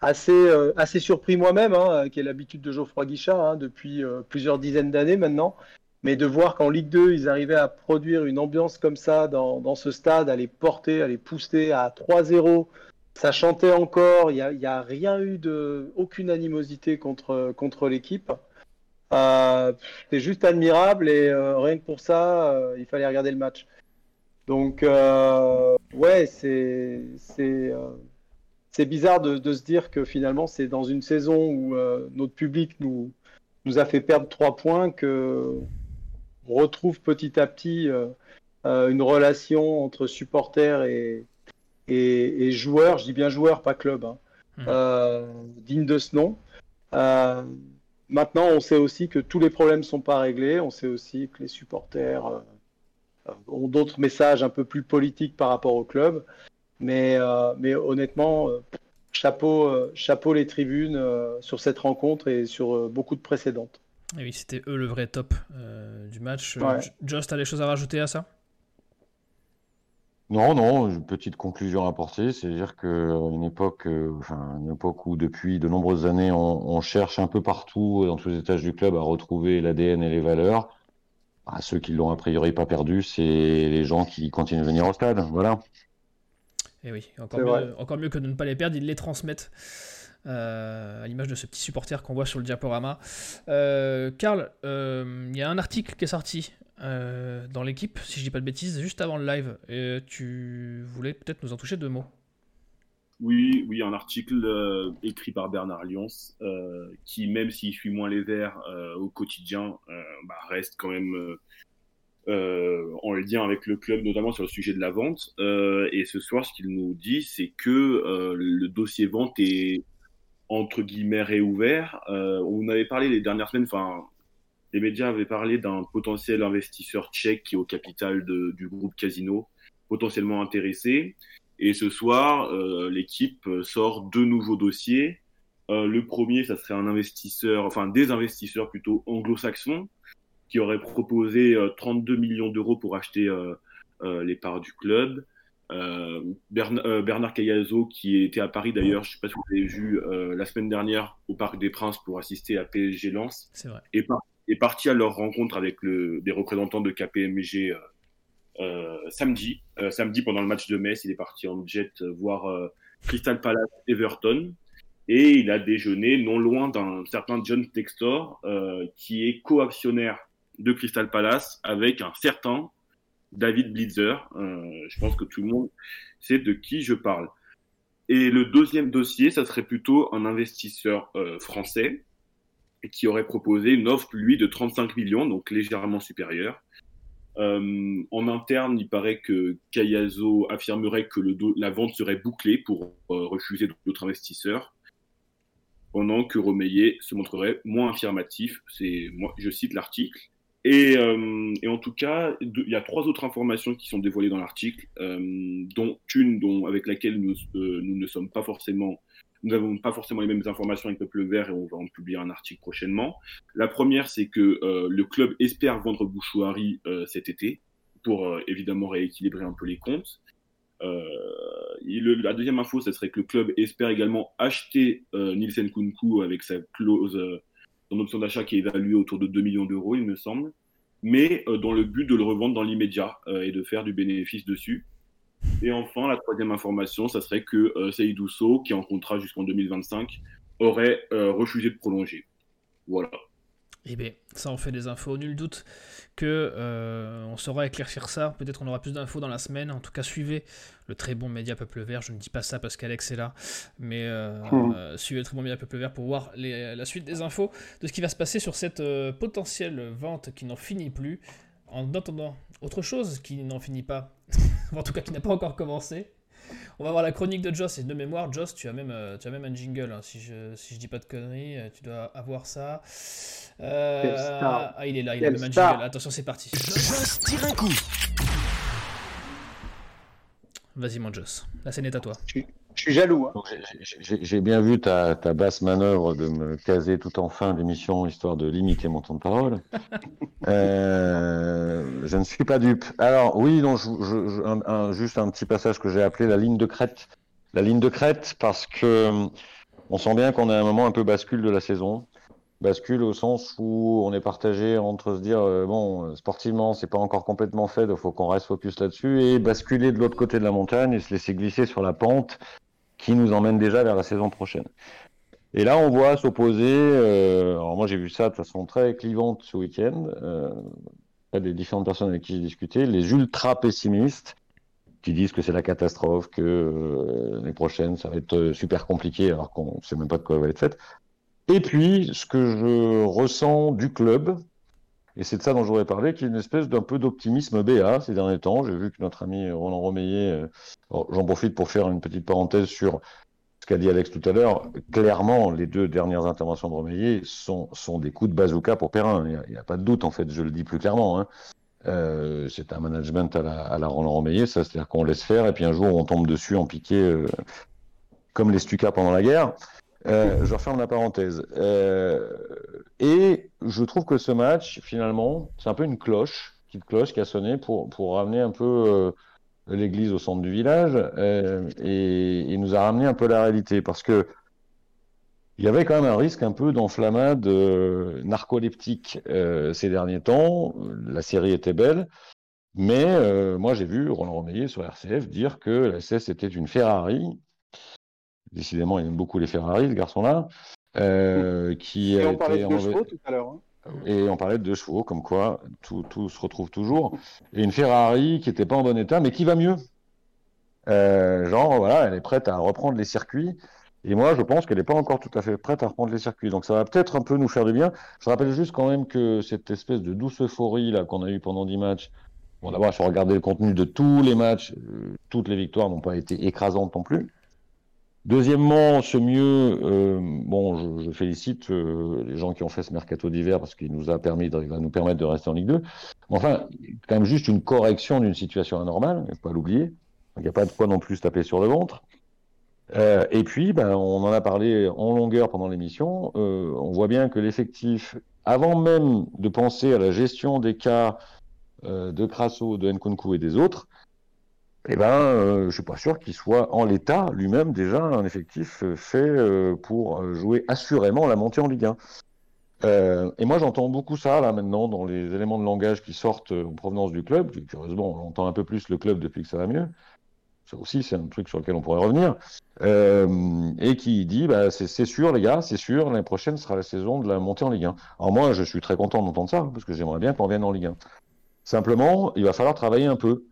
assez, assez surpris moi-même, hein, qui est l'habitude de Geoffroy Guichard hein, depuis plusieurs dizaines d'années maintenant. Mais de voir qu'en Ligue 2, ils arrivaient à produire une ambiance comme ça dans, ce stade, à les porter, à les pousser à 3-0, ça chantait encore, il n'y a, rien eu de, aucune animosité contre, contre l'équipe. Euh, c'est juste admirable et euh, rien que pour ça, euh, il fallait regarder le match. Donc, euh, ouais, c'est c'est bizarre de, de, se dire que finalement, c'est dans une saison où notre public nous, nous a fait perdre 3 points que retrouve petit à petit euh, euh, une relation entre supporters et, et, joueurs, je dis bien joueurs, pas club, hein, mmh. euh, digne de ce nom. maintenant, on sait aussi que tous les problèmes ne sont pas réglés. On sait aussi que les supporters ont d'autres messages un peu plus politiques par rapport au club. Mais, mais honnêtement, chapeau, chapeau les tribunes sur cette rencontre et sur beaucoup de précédentes. Et oui, c'était eux le vrai top du match. Just, as des choses à rajouter à ça? Non, non, une petite conclusion à apporter, c'est-à-dire qu'une époque, euh, enfin, une époque où depuis de nombreuses années, on, cherche un peu partout, dans tous les étages du club, à retrouver l'ADN et les valeurs. Bah, ceux qui l'ont a priori pas perdu, c'est les gens qui continuent de venir au stade. Voilà. Et oui, encore mieux, encore mieux, que de ne pas les perdre, ils les transmettent. Euh, à l'image de ce petit supporter qu'on voit sur le diaporama. Euh, Karl, il y a un article qui est sorti euh, dans l'équipe, si je dis pas de bêtises, juste avant le live. Tu voulais peut-être nous en toucher deux mots. Oui, oui, un article euh, écrit par Bernard Lyons, euh, qui, même s'il suit moins les verts au quotidien, bah, reste quand même en lien avec le club, notamment sur le sujet de la vente. et ce soir, ce qu'il nous dit, c'est que le dossier vente est entre guillemets réouvert. on avait parlé les dernières semaines, enfin les médias avaient parlé d'un potentiel investisseur tchèque qui est au capital du groupe Casino, potentiellement intéressé. Et ce soir, euh, l'équipe sort deux nouveaux dossiers. Euh, le premier, ça serait un investisseur, enfin des investisseurs plutôt anglo-saxons, qui auraient proposé 32 euh, millions d'euros pour acheter les parts du club. Bernard, Bernard Cayazo, qui était à Paris d'ailleurs, je ne sais pas si vous avez vu la semaine dernière au Parc des Princes pour assister à PSG Lens, est, est parti à leur rencontre avec le, des représentants de KPMG euh, euh, samedi. Euh, samedi, pendant le match de Metz, il est parti en jet voir Crystal Palace Everton. Et il a déjeuné non loin d'un certain John Textor, qui est co-actionnaire de Crystal Palace avec un certain David Blitzer. je pense que tout le monde sait de qui je parle. Et le deuxième dossier, ça serait plutôt un investisseur français qui aurait proposé une offre, lui, de 35 millions, donc légèrement supérieure. Euh, en interne, il paraît que Kayazo affirmerait que la vente serait bouclée pour euh, refuser d'autres investisseurs, pendant que Romeillet se montrerait moins affirmatif. C'est, moi, je cite l'article. Et, euh, et, en tout cas, il y a trois autres informations qui sont dévoilées dans l'article, dont une dont, avec laquelle nous, nous ne sommes pas forcément nous n'avons pas forcément les mêmes informations avec Peuple Vert et on va en publier un article prochainement. La première, c'est que euh, le club espère vendre Bouchouari euh, cet été pour euh, évidemment rééquilibrer un peu les comptes. la deuxième info, ce serait que le club espère également acheter Nielsen Kunku avec sa clause son option d'achat qui est évaluée autour de 2 millions d'euros, il me semble, mais dans le but de le revendre dans l'immédiat et de faire du bénéfice dessus. Et enfin, la troisième information, ça serait que euh, Seydou qui en contrat jusqu'en 2025, aurait euh, refusé de prolonger. Voilà. Eh bien, ça en fait des infos. Nul doute que euh, on saura éclaircir ça. Peut-être qu'on aura plus d'infos dans la semaine. En tout cas, suivez le très bon média Peuple Vert. Je ne dis pas ça parce qu'Alex est là, mais hmm. suivez le très bon média Peuple Vert pour voir la suite des infos de ce qui va se passer sur cette potentielle vente qui n'en finit plus. En attendant, autre chose qui n'en finit pas, en tout cas qui n'a pas encore commencé. On va voir la chronique de Joss et de mémoire, Joss, tu as même, euh, tu as même un jingle, hein, si, je, si je dis pas de conneries, euh, tu dois avoir ça. Euh, ah, il est là, il a même un jingle. Attention, c'est parti. Joss tire un coup. Vas-y, mon Joss, la scène est à toi. Je suis jaloux. Hein. J'ai bien vu ta, basse manœuvre de me caser tout en fin d'émission, histoire de limiter mon temps de parole. euh, je ne suis pas dupe. Alors oui, donc, je, juste un petit passage que j'ai appelé la ligne de crête. La ligne de crête parce que on sent bien qu'on est à un moment un peu bascule de la saison. Bascule au sens où on est partagé entre se dire euh, bon sportivement c'est pas encore complètement fait, il faut qu'on reste focus là-dessus et basculer de l'autre côté de la montagne et se laisser glisser sur la pente qui nous emmène déjà vers la saison prochaine. Et là, on voit s'opposer, euh, alors moi j'ai vu ça de façon très clivante ce week-end, euh, des différentes personnes avec qui j'ai discuté, les ultra pessimistes qui disent que c'est la catastrophe, que euh, les prochaines ça va être euh, super compliqué alors qu'on ne sait même pas de quoi va être fait. Et puis, ce que je ressens du club, et c'est de ça dont j'aurais parlé, qui est une espèce d'un peu d'optimisme BA ces derniers temps. J'ai vu que notre ami Roland Romeillet, euh, j'en profite pour faire une petite parenthèse sur ce qu'a dit Alex tout à l'heure. Clairement, les deux dernières interventions de Romeillet sont, des coups de bazooka pour Perrin. Il n'y a, pas de doute, en fait, je le dis plus clairement. Hein. Euh, c'est un management à la, Roland Meillet, ça, c'est-à-dire qu'on laisse faire et puis un jour on tombe dessus en piqué euh, comme les Stuka pendant la guerre. Euh, je referme la parenthèse. Euh, et je trouve que ce match, finalement, c'est un peu une cloche, petite cloche qui a sonné pour, pour ramener un peu euh, l'église au centre du village et, nous a ramené un peu la réalité parce que il y avait quand même un risque un peu d'enflammade narcoleptique ces derniers temps. La série était belle, mais moi j'ai vu Roland Romeillet sur RCF dire que la SS était une Ferrari. Décidément, il aime beaucoup les Ferrari, ce garçon-là. euh, qui Et on parlait de en- chevaux tout à l'heure. hein. et on parlait de deux chevaux, comme quoi tout, tout se retrouve toujours. Et une Ferrari qui n'était pas en bon état, mais qui va mieux. Euh, genre, voilà, elle est prête à reprendre les circuits. Et moi, je pense qu'elle n'est pas encore tout à fait prête à reprendre les circuits. Donc ça va peut-être un peu nous faire du bien. Je rappelle juste quand même que cette espèce de douce euphorie là qu'on a eue pendant 10 matchs, bon d'abord, il faut regarder le contenu de tous les matchs. Euh, toutes les victoires n'ont pas été écrasantes non plus. Deuxièmement, ce mieux, euh, bon, je, je félicite euh, les gens qui ont fait ce mercato d'hiver parce qu'il nous a permis, de, va nous permettre de rester en Ligue 2. Mais enfin, quand même juste une correction d'une situation anormale, il faut pas l'oublier. Il n'y a pas de quoi non plus taper sur le ventre. Euh, et puis, ben, on en a parlé en longueur pendant l'émission. Euh, on voit bien que l'effectif, avant même de penser à la gestion des cas euh, de Crasso, de Nkunku et des autres, eh ben, euh, je suis pas sûr qu'il soit en l'état lui-même déjà un effectif euh, fait euh, pour jouer assurément la montée en Ligue 1. Euh, et moi, j'entends beaucoup ça là maintenant dans les éléments de langage qui sortent en provenance du club. Curieusement, on entend un peu plus le club depuis que ça va mieux. Ça aussi, c'est un truc sur lequel on pourrait revenir. Et qui dit, bah, c'est sûr, les gars, c'est sûr, l'année prochaine sera la saison de la montée en Ligue 1. Alors moi, je suis très content d'entendre ça parce que j'aimerais bien qu'on vienne en Ligue 1. Simplement, il va falloir travailler un peu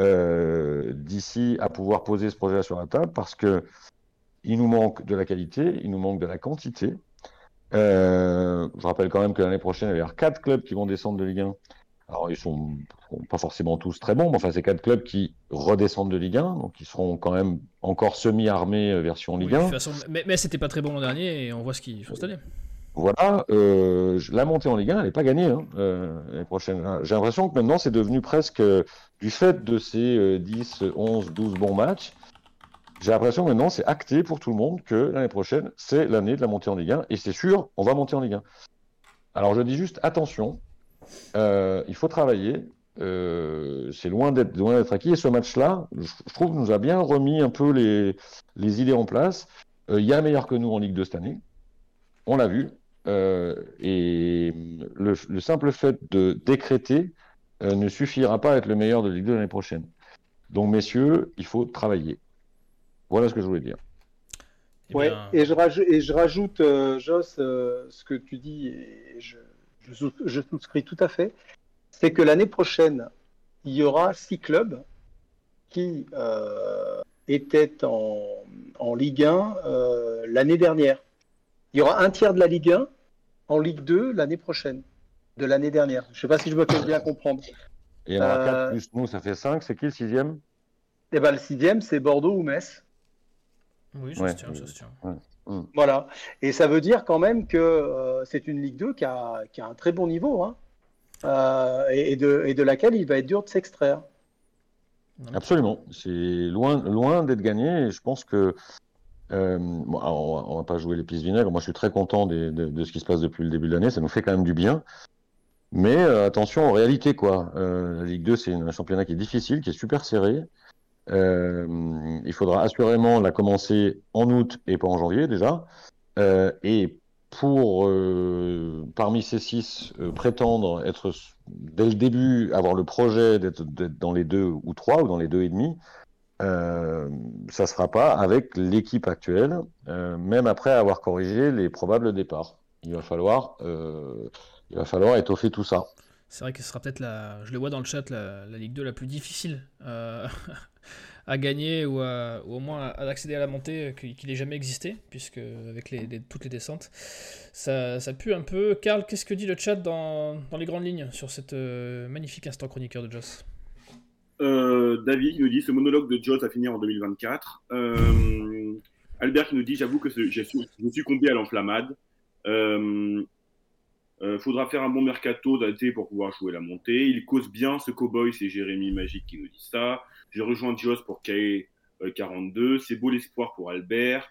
euh, d'ici à pouvoir poser ce projet sur la table parce que il nous manque de la qualité, il nous manque de la quantité. Euh, je rappelle quand même que l'année prochaine, il y avoir quatre clubs qui vont descendre de Ligue 1. Alors, ils sont pas forcément tous très bons, mais enfin, c'est quatre clubs qui redescendent de Ligue 1, donc ils seront quand même encore semi-armés euh, version Oui, Ligue de 1. toute façon, mais, mais c'était pas très bon l'an dernier et on voit ce qu'ils font cette année. Voilà, euh, la montée en Ligue 1, elle n'est pas gagnée hein, euh, l'année prochaine. J'ai l'impression que maintenant, c'est devenu presque, euh, du fait de ces euh, 10, 11, 12 bons matchs, j'ai l'impression que maintenant, c'est acté pour tout le monde que l'année prochaine, c'est l'année de la montée en Ligue 1. Et c'est sûr, on va monter en Ligue 1. Alors, je dis juste, attention, il faut travailler. c'est loin d'être loin d'être acquis. Et ce match-là, je, trouve, nous a bien remis un peu les, idées en place. Il y a meilleur que nous en Ligue 2 cette année. On l'a vu. Euh, et le, le simple fait de décréter euh, ne suffira pas à être le meilleur de Ligue 2 l'année prochaine. Donc, messieurs, il faut travailler. Voilà ce que je voulais dire. Eh Ouais, bien, et je rajoute, et je rajoute euh, Joss, euh, ce que tu dis, et je, je, sous- je souscris tout à fait, c'est que l'année prochaine, il y aura six clubs qui euh, étaient en, en Ligue 1 euh, l'année dernière. Il y aura un tiers de la Ligue 1 en Ligue 2 l'année prochaine, de l'année dernière. Je ne sais pas si je me fais bien comprendre. Et il y en aura Euh, 4 plus nous, ça fait 5. C'est qui le sixième? Et ben, le sixième, c'est Bordeaux ou Metz. oui, ça ouais, se tient, ça se tient. Voilà. Et ça veut dire quand même que euh, c'est une Ligue 2 qui a, qui a un très bon niveau, hein, euh, et, et de, et de laquelle il va être dur de s'extraire. Absolument. C'est loin, loin d'être gagné. Et je pense que. Euh, on, va, pas jouer les pistes vinaigres. Moi, je suis très content de, ce qui se passe depuis le début de l'année. Ça nous fait quand même du bien. Mais euh, attention aux réalités, quoi. Euh, la Ligue 2, c'est un championnat qui est difficile, qui est super serré. Il faudra assurément la commencer en août et pas en janvier déjà. Et pour, parmi ces six, prétendre être dès le début, avoir le projet d'être dans les deux ou trois ou dans les deux et demi, euh, ça ne sera pas avec l'équipe actuelle, euh, même après avoir corrigé les probables départs. Il va falloir, euh, il va falloir étoffer tout ça. C'est vrai que ce sera peut-être la, je le vois dans le chat, la, Ligue 2 la plus difficile à gagner ou, au moins à, accéder à la montée qu'il qu'il ait jamais existé, puisque avec toutes les descentes, ça, pue un peu. Karl, qu'est-ce que dit le chat dans, dans les grandes lignes sur cet euh, magnifique instant chroniqueur de Joss? Euh, David nous dit ce monologue de Joss a fini en 2024. Euh, Albert qui nous dit j'avoue que je suis succombé à l'enflammade. Euh, euh, faudra faire un bon mercato daté pour pouvoir jouer la montée. Il cause bien ce cowboy, c'est Jérémy Magique qui nous dit ça. J'ai rejoint Dios pour KE 42. C'est beau l'espoir pour Albert.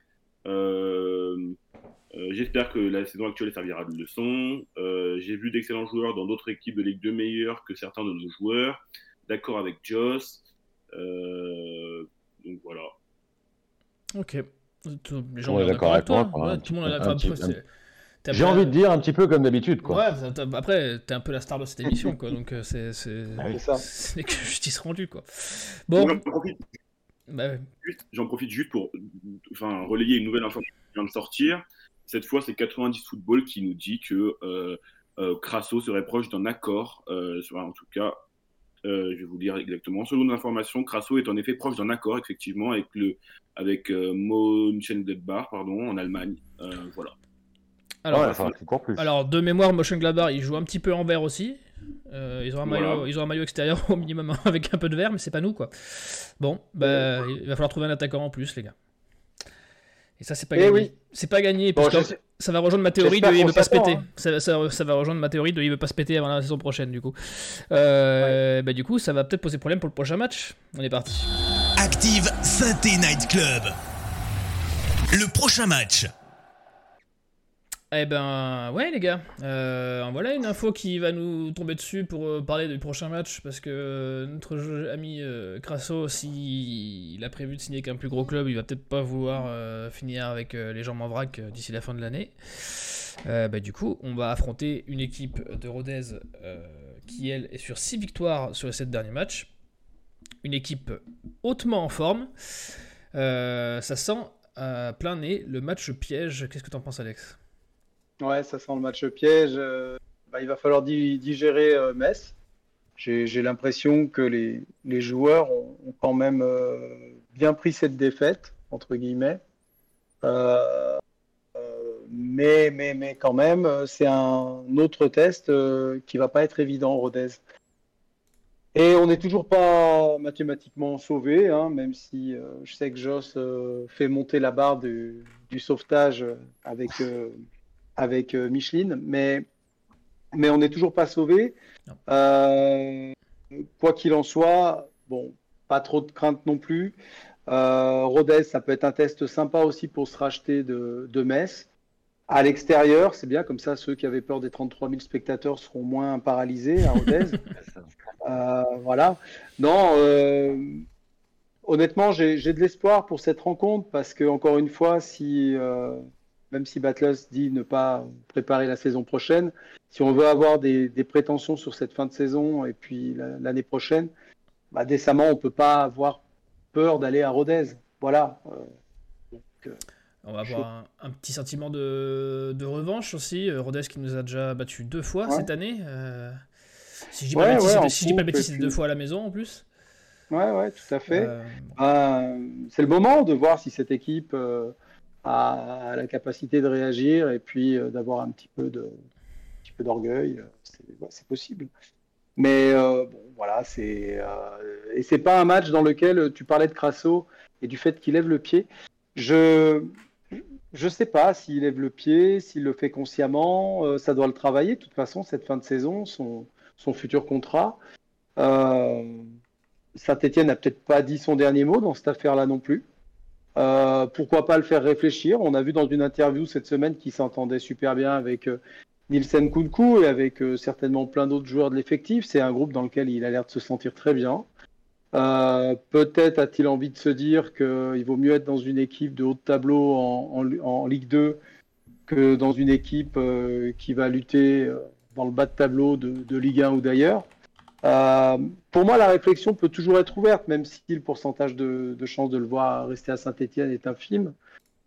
J'espère que la saison actuelle servira de leçon. J'ai vu d'excellents joueurs dans d'autres équipes de Ligue 2 meilleurs que certains de nos joueurs. D'accord avec Joss. donc voilà. Ok. Les gens sont d'accord avec toi. tout le monde est d'accord. J'ai envie de dire un petit peu comme d'habitude, quoi. Ouais, après, t'es un peu la star de cette émission, quoi. Donc euh, c'est c'est ah que justice rendue, quoi. Bon. J'en profite. Bah, profite juste pour, enfin, relayer une nouvelle information qui vient de sortir. Cette fois, c'est 90 Football qui nous dit que euh, euh, Crasso serait proche d'un accord. Euh, en tout cas, je vais vous dire exactement. Selon l'information, Crasso est en effet proche d'un accord, effectivement, avec le avec Mönchengladbach, pardon, en Allemagne. voilà. Alors, de mémoire, Motion Glabar, il joue un petit peu en vert aussi. Euh, ils, ont un maillot, ils ont un maillot extérieur au minimum avec un peu de vert, mais c'est pas nous quoi. Bon, bah, il va falloir trouver un attaquant en plus, les gars. Et ça, c'est pas, eh gagné. C'est pas gagné. ça va rejoindre ma théorie de il veut pas se péter. Hein. Ça, va rejoindre ma théorie de il veut pas se péter avant la saison prochaine, du coup. Euh, bah, du coup, ça va peut-être poser problème pour le prochain match. On est parti. Active Synthé Night Club. Le prochain match. Eh ben ouais les gars, euh, voilà une info qui va nous tomber dessus pour euh, parler du prochain match parce que notre ami euh, Crasso, s'il a prévu de signer avec un plus gros club, il va peut-être pas vouloir finir avec les jambes en vrac d'ici la fin de l'année. Bah, du coup, on va affronter une équipe de Rodez qui elle est sur 6 victoires sur les 7 derniers matchs. Une équipe hautement en forme. ça sent plein nez le match piège. Qu'est-ce que t'en penses Alex? Ouais, ça sent le match piège. Euh, bah, il va falloir digérer euh, Metz. J'ai l'impression que les, joueurs ont, quand même euh, bien pris cette défaite, entre guillemets. mais, mais, mais quand même, c'est un autre test qui va pas être évident, Rodez. Et on n'est toujours pas mathématiquement sauvé, hein, même si je sais que Joss fait monter la barre du sauvetage avec avec euh, Micheline, mais, mais on n'est toujours pas sauvé. Euh, quoi qu'il en soit, bon, pas trop de crainte non plus. Euh, Rodez, ça peut être un test sympa aussi pour se racheter de, de Metz. À l'extérieur, c'est bien, comme ça, ceux qui avaient peur des 33 000 spectateurs seront moins paralysés à Rodez. voilà. Non, honnêtement, j'ai de l'espoir pour cette rencontre parce que, encore une fois, si même si Battles dit ne pas préparer la saison prochaine, si on veut avoir des, prétentions sur cette fin de saison et puis l'année prochaine, bah, décemment, on ne peut pas avoir peur d'aller à Rodez. Voilà. Euh, euh, on va avoir un, petit sentiment de, revanche aussi. Euh, Rodez qui nous a déjà battu deux fois cette année. si je dis pas, de bêtises, c'est deux fois à la maison en plus. Ouais, ouais, tout à fait. c'est le moment de voir si cette équipe à, la capacité de réagir et puis euh, d'avoir un petit peu d'orgueil, c'est possible. Mais euh, bon, voilà, c'est euh, et c'est pas un match dans lequel tu parlais de Crasso et du fait qu'il lève le pied. Je je sais pas s'il lève le pied, s'il le fait consciemment, ça doit le travailler. De toute façon, cette fin de saison, son, son futur contrat. Saint-Etienne n'a peut-être pas dit son dernier mot dans cette affaire-là non plus. Euh, pourquoi pas le faire réfléchir On a vu dans une interview cette semaine qu'il s'entendait super bien avec euh, Nielsen Kunku et avec euh, certainement plein d'autres joueurs de l'effectif. C'est un groupe dans lequel il a l'air de se sentir très bien. Peut-être a-t-il envie de se dire qu'il vaut mieux être dans une équipe de haut de tableau en, Ligue 2 que dans une équipe qui va lutter dans le bas de tableau de Ligue 1 ou d'ailleurs. Euh, pour moi, la réflexion peut toujours être ouverte, même si le pourcentage de, de chances de le voir rester à Saint-Etienne est infime.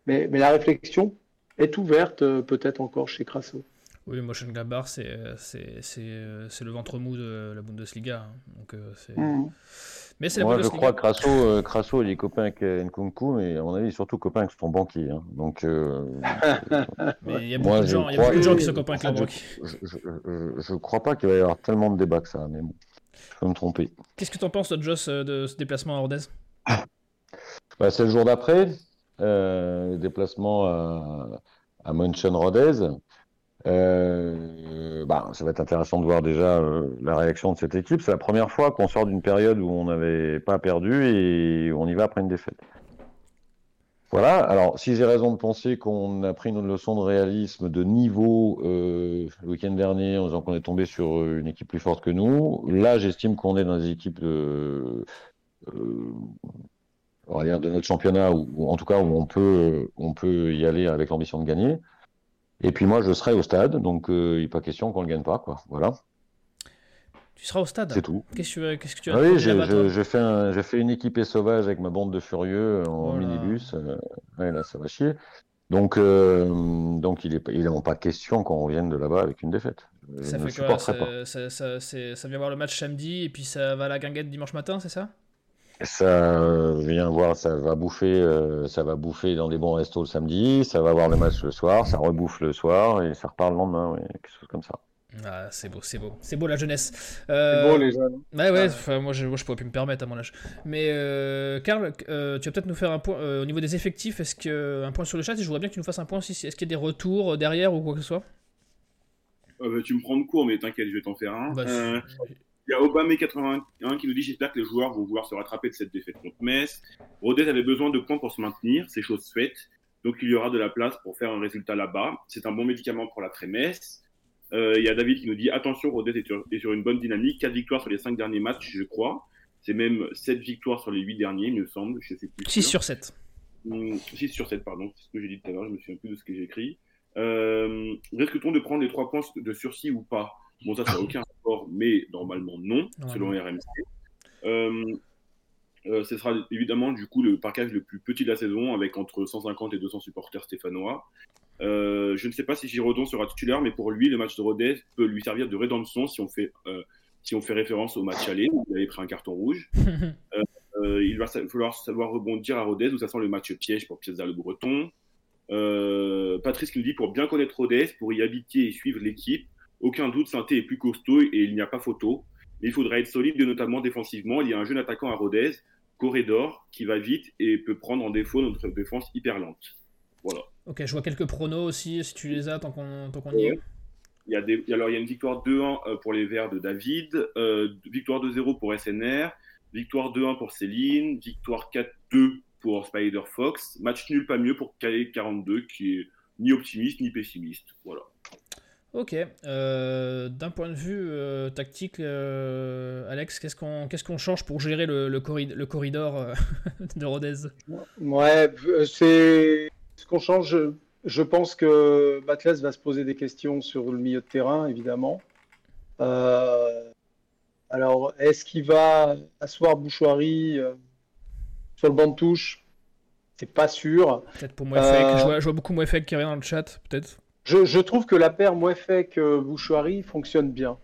Mais, mais, la réflexion est ouverte, euh, peut-être encore chez Crasso. Oui, Motion Gabar, c'est le ventre mou de la Bundesliga. Hein. Donc, c'est. Mmh. Mais c'est Moi, je crois que Crasso, euh, Crasso, il est copain avec Nkunku, mais à mon avis, il est surtout copain avec son banquier. Hein. Donc, mais il y a beaucoup, de, gens, y a beaucoup de gens qui sont copains avec la banque. Je ne crois pas qu'il va y avoir tellement de débats que ça, mais bon, je peux me tromper. Qu'est-ce que tu en penses, Joss, euh, de ce déplacement à Rodez? Bah, C'est le jour d'après, euh, déplacement à, à Rodez. Euh, bah, ça va être intéressant de voir déjà la réaction de cette équipe. C'est la première fois qu'on sort d'une période où on n'avait pas perdu et on y va après une défaite. Voilà, alors si j'ai raison de penser qu'on a pris une leçon de réalisme, de niveau euh, le week-end dernier, en disant qu'on est tombé sur une équipe plus forte que nous, là j'estime qu'on est dans des équipes de, euh, on de notre championnat, ou, en tout cas où on peut, on peut y aller avec l'ambition de gagner. Et puis moi je serai au stade, donc euh, il n'est pas question qu'on ne le gagne pas, quoi. Voilà. Tu seras au stade? C'est tout. Qu'est-ce que tu as ah Oui, j'ai fait, une équipée sauvage avec ma bande de furieux en minibus. Euh, ouais, là, ça va chier. Donc, euh, donc il n'est il est pas question qu'on revienne de là-bas avec une défaite. Ça fait quoi? ça, ça, ça, vient voir le match samedi et puis ça va à la guinguette dimanche matin, c'est ça? Ça vient voir, ça va bouffer, euh, ça va bouffer dans des bons restos le samedi, ça va voir le match le soir, ça rebouffe le soir et ça repart le lendemain, quelque chose comme ça. Ah, c'est beau, c'est beau. C'est beau la jeunesse. Euh... C'est beau les jeunes. Ouais, ouais, ah. moi, je, moi je pourrais plus me permettre à mon âge. Mais euh, Karl, euh, tu vas peut-être nous faire un point euh, au niveau des effectifs. Est-ce que un point sur le chat et je voudrais bien que tu nous fasses un point aussi. Est-ce qu'il y a des retours derrière ou quoi que ce soit? Bah, Tu me prends de court, mais t'inquiète, je vais t'en faire un. Bah, il y a Obama81 qui nous dit J'espère que les joueurs vont vouloir se rattraper de cette défaite contre Metz. Rodez avait besoin de points pour se maintenir, c'est chose faite. Donc il y aura de la place pour faire un résultat là-bas. C'est un bon médicament pour la trémesse. Euh, il y a David qui nous dit attention, Rodez est sur, une bonne dynamique. 4 victoires sur les 5 derniers matchs, je crois. C'est même 7 victoires sur les 8 derniers, il me semble. Je sais plus 6 sur 7. 6 hmm, sur 7, pardon. C'est ce que j'ai dit tout à l'heure. Je me souviens plus de ce que j'ai écrit. Euh, Risque-t-on de prendre les 3 points de sursis ou pas? Bon, ça, ça n'a aucun rapport, mais normalement non, selon RMC. Euh, euh, ce sera évidemment du coup le parcage le plus petit de la saison avec entre 150 et 200 supporters stéphanois. Euh, je ne sais pas si Girodon sera titulaire, mais pour lui, le match de Rodez peut lui servir de rédemption si on fait, si on fait référence au match aller où il avait pris un carton rouge. Il va falloir savoir rebondir à Rodez où ça sent le match piège pour Piazza le Breton. Patrice qui nous dit pour bien connaître Rodez, pour y habiter et suivre l'équipe, aucun doute, Sainté est plus costaud et il n'y a pas photo. Mais il faudra être solide, notamment défensivement. Il y a un jeune attaquant à Rodez, Corridor, qui va vite et peut prendre en défaut notre défense hyper lente. Voilà. Ok, je vois quelques pronos aussi, si tu les as, tant qu'on y est. Il y, a des, alors, il y a une victoire 2-1 euh, pour les Verts de David, euh, victoire 2-0 pour SNR, victoire 2-1 pour Céline, victoire 4-2 pour Spider Fox, match nul pas mieux pour KE42 qui est ni optimiste ni pessimiste. Voilà. Ok. Euh, d'un point de vue tactique, Alex, qu'est-ce qu'on qu'est-ce qu'on change pour gérer le, le, le corridor de Rodez? Ouais, c'est ce qu'on change, je pense que Batles va se poser des questions sur le milieu de terrain, évidemment. Euh, alors, est-ce qu'il va asseoir Bouchoirie euh, sur le banc de touche? C'est pas sûr. Peut-être pour. Euh, je, vois, je, vois, beaucoup Mouefek qui revient dans le chat, peut-être. Je, trouve que la paire Mouefek-Bouchoirie fonctionne bien.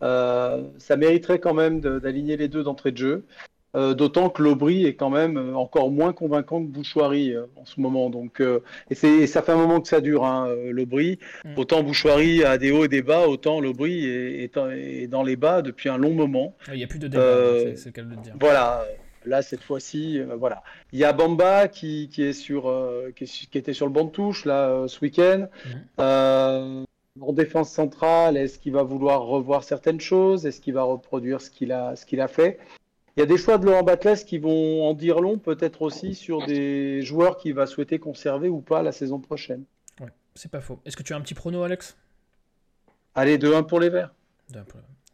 ça mériterait quand même d'aligner les deux d'entrée de jeu. Euh, d'autant que l'Aubry est quand même euh, encore moins convaincant que Bouchoirie euh, en ce moment. Donc, et, ça fait un moment que ça dure, hein, l'Aubry. Mm. Autant Bouchoirie a des hauts et des bas, autant l'Aubry est, est, dans les bas depuis un long moment. Il n'y a plus de débat, c'est le cas de dire. Voilà. Là, cette fois-ci, voilà. Il y a Bamba qui, qui est sur, qui, était sur le banc de touche là ce week-end. Mm. en défense centrale, est-ce qu'il va vouloir revoir certaines choses? Est-ce qu'il va reproduire ce qu'il a, ce qu'il a fait? Il y a des choix de Laurent Batles qui vont en dire long, peut-être aussi sur des joueurs qu'il va souhaiter conserver ou pas la saison prochaine. Ouais, c'est pas faux. Est-ce que tu as un petit prono, Alex? Allez, 2-1 pour les Verts.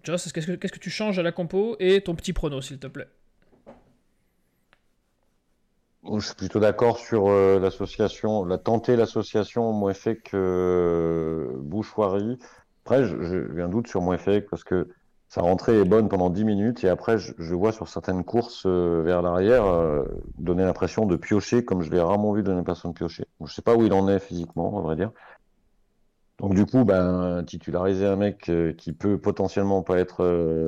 Joss, qu'est-ce que, tu changes à la compo? Et ton petit prono, s'il te plaît Je suis plutôt d'accord sur euh, l'association, la tenter l'association moins fait que Bouchoirie. Après, j'ai un doute sur moins fait parce que sa rentrée est bonne pendant 10 minutes et après, je, vois sur certaines courses euh, vers l'arrière euh, donner l'impression de piocher comme je l'ai rarement vu donner de piocher. je ne sais pas où il en est physiquement, à vrai dire. Donc du coup, ben, titulariser un mec euh, qui peut potentiellement pas être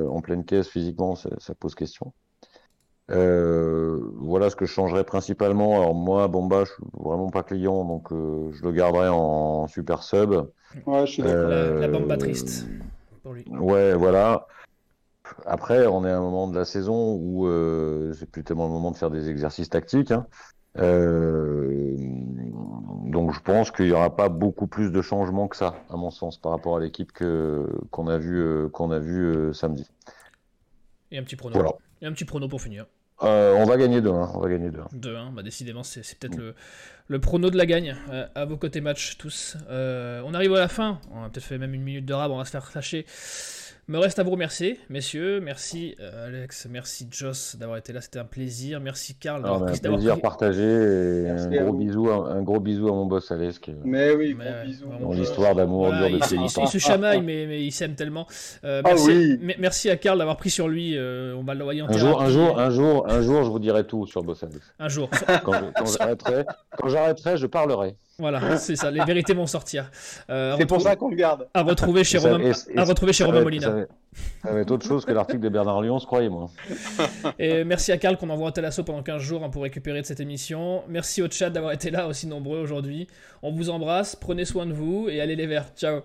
en pleine caisse physiquement, ça, pose question. Voilà ce que je changerais principalement. Alors moi, Bomba, je suis vraiment pas client, donc je le garderai en super sub. Ouais, je suis la, la Bomba triste. Ouais, voilà. Après, on est à un moment de la saison où euh, c'est plus tellement le moment de faire des exercices tactiques. Hein. Euh, donc je pense qu'il n'y aura pas beaucoup plus de changements que ça, à mon sens, par rapport à l'équipe que qu'on a vu qu'on a vu samedi. Et un petit prono. Et un petit prono pour finir. Euh, on va gagner 2-1. On va gagner 2-1. 2-1, bah décidément, c'est peut-être le, le, prono de la gagne. Euh, à vos côtés match, tous. Euh, on arrive à la fin. On a peut-être fait même une minute de rab, on va se faire flasher. Me reste à vous remercier, messieurs. Merci euh, Alex, merci Joss d'avoir été là, c'était un plaisir. Merci Karl d'avoir pris. Plaisir partagé et un gros, bisou, un, gros bisou à mon boss Alex. Mais oui, gros bisou. Mon histoire d'amour voilà, il, il, il, se chamaille, mais, mais il s'aime tellement. Euh, ah merci, ah oui. merci à Karl d'avoir pris sur lui. Euh, on va l'envoyer en un jour, un jour, un jour, un jour, je vous dirai tout sur boss Alex. Un jour. quand, quand j'arrêterai, je parlerai. Voilà, c'est ça, les vérités vont sortir. Euh, c'est pour ça qu'on le garde. À retrouver chez Romain, à retrouver chez Romain Molina. Ça va être autre chose que l'article de Bernard Lyons, croyez-moi. Et merci à Karl qu'on envoie à Talasso pendant 15 jours hein, pour récupérer de cette émission. Merci au chat d'avoir été là aussi nombreux aujourd'hui. On vous embrasse, prenez soin de vous et allez les verts. Ciao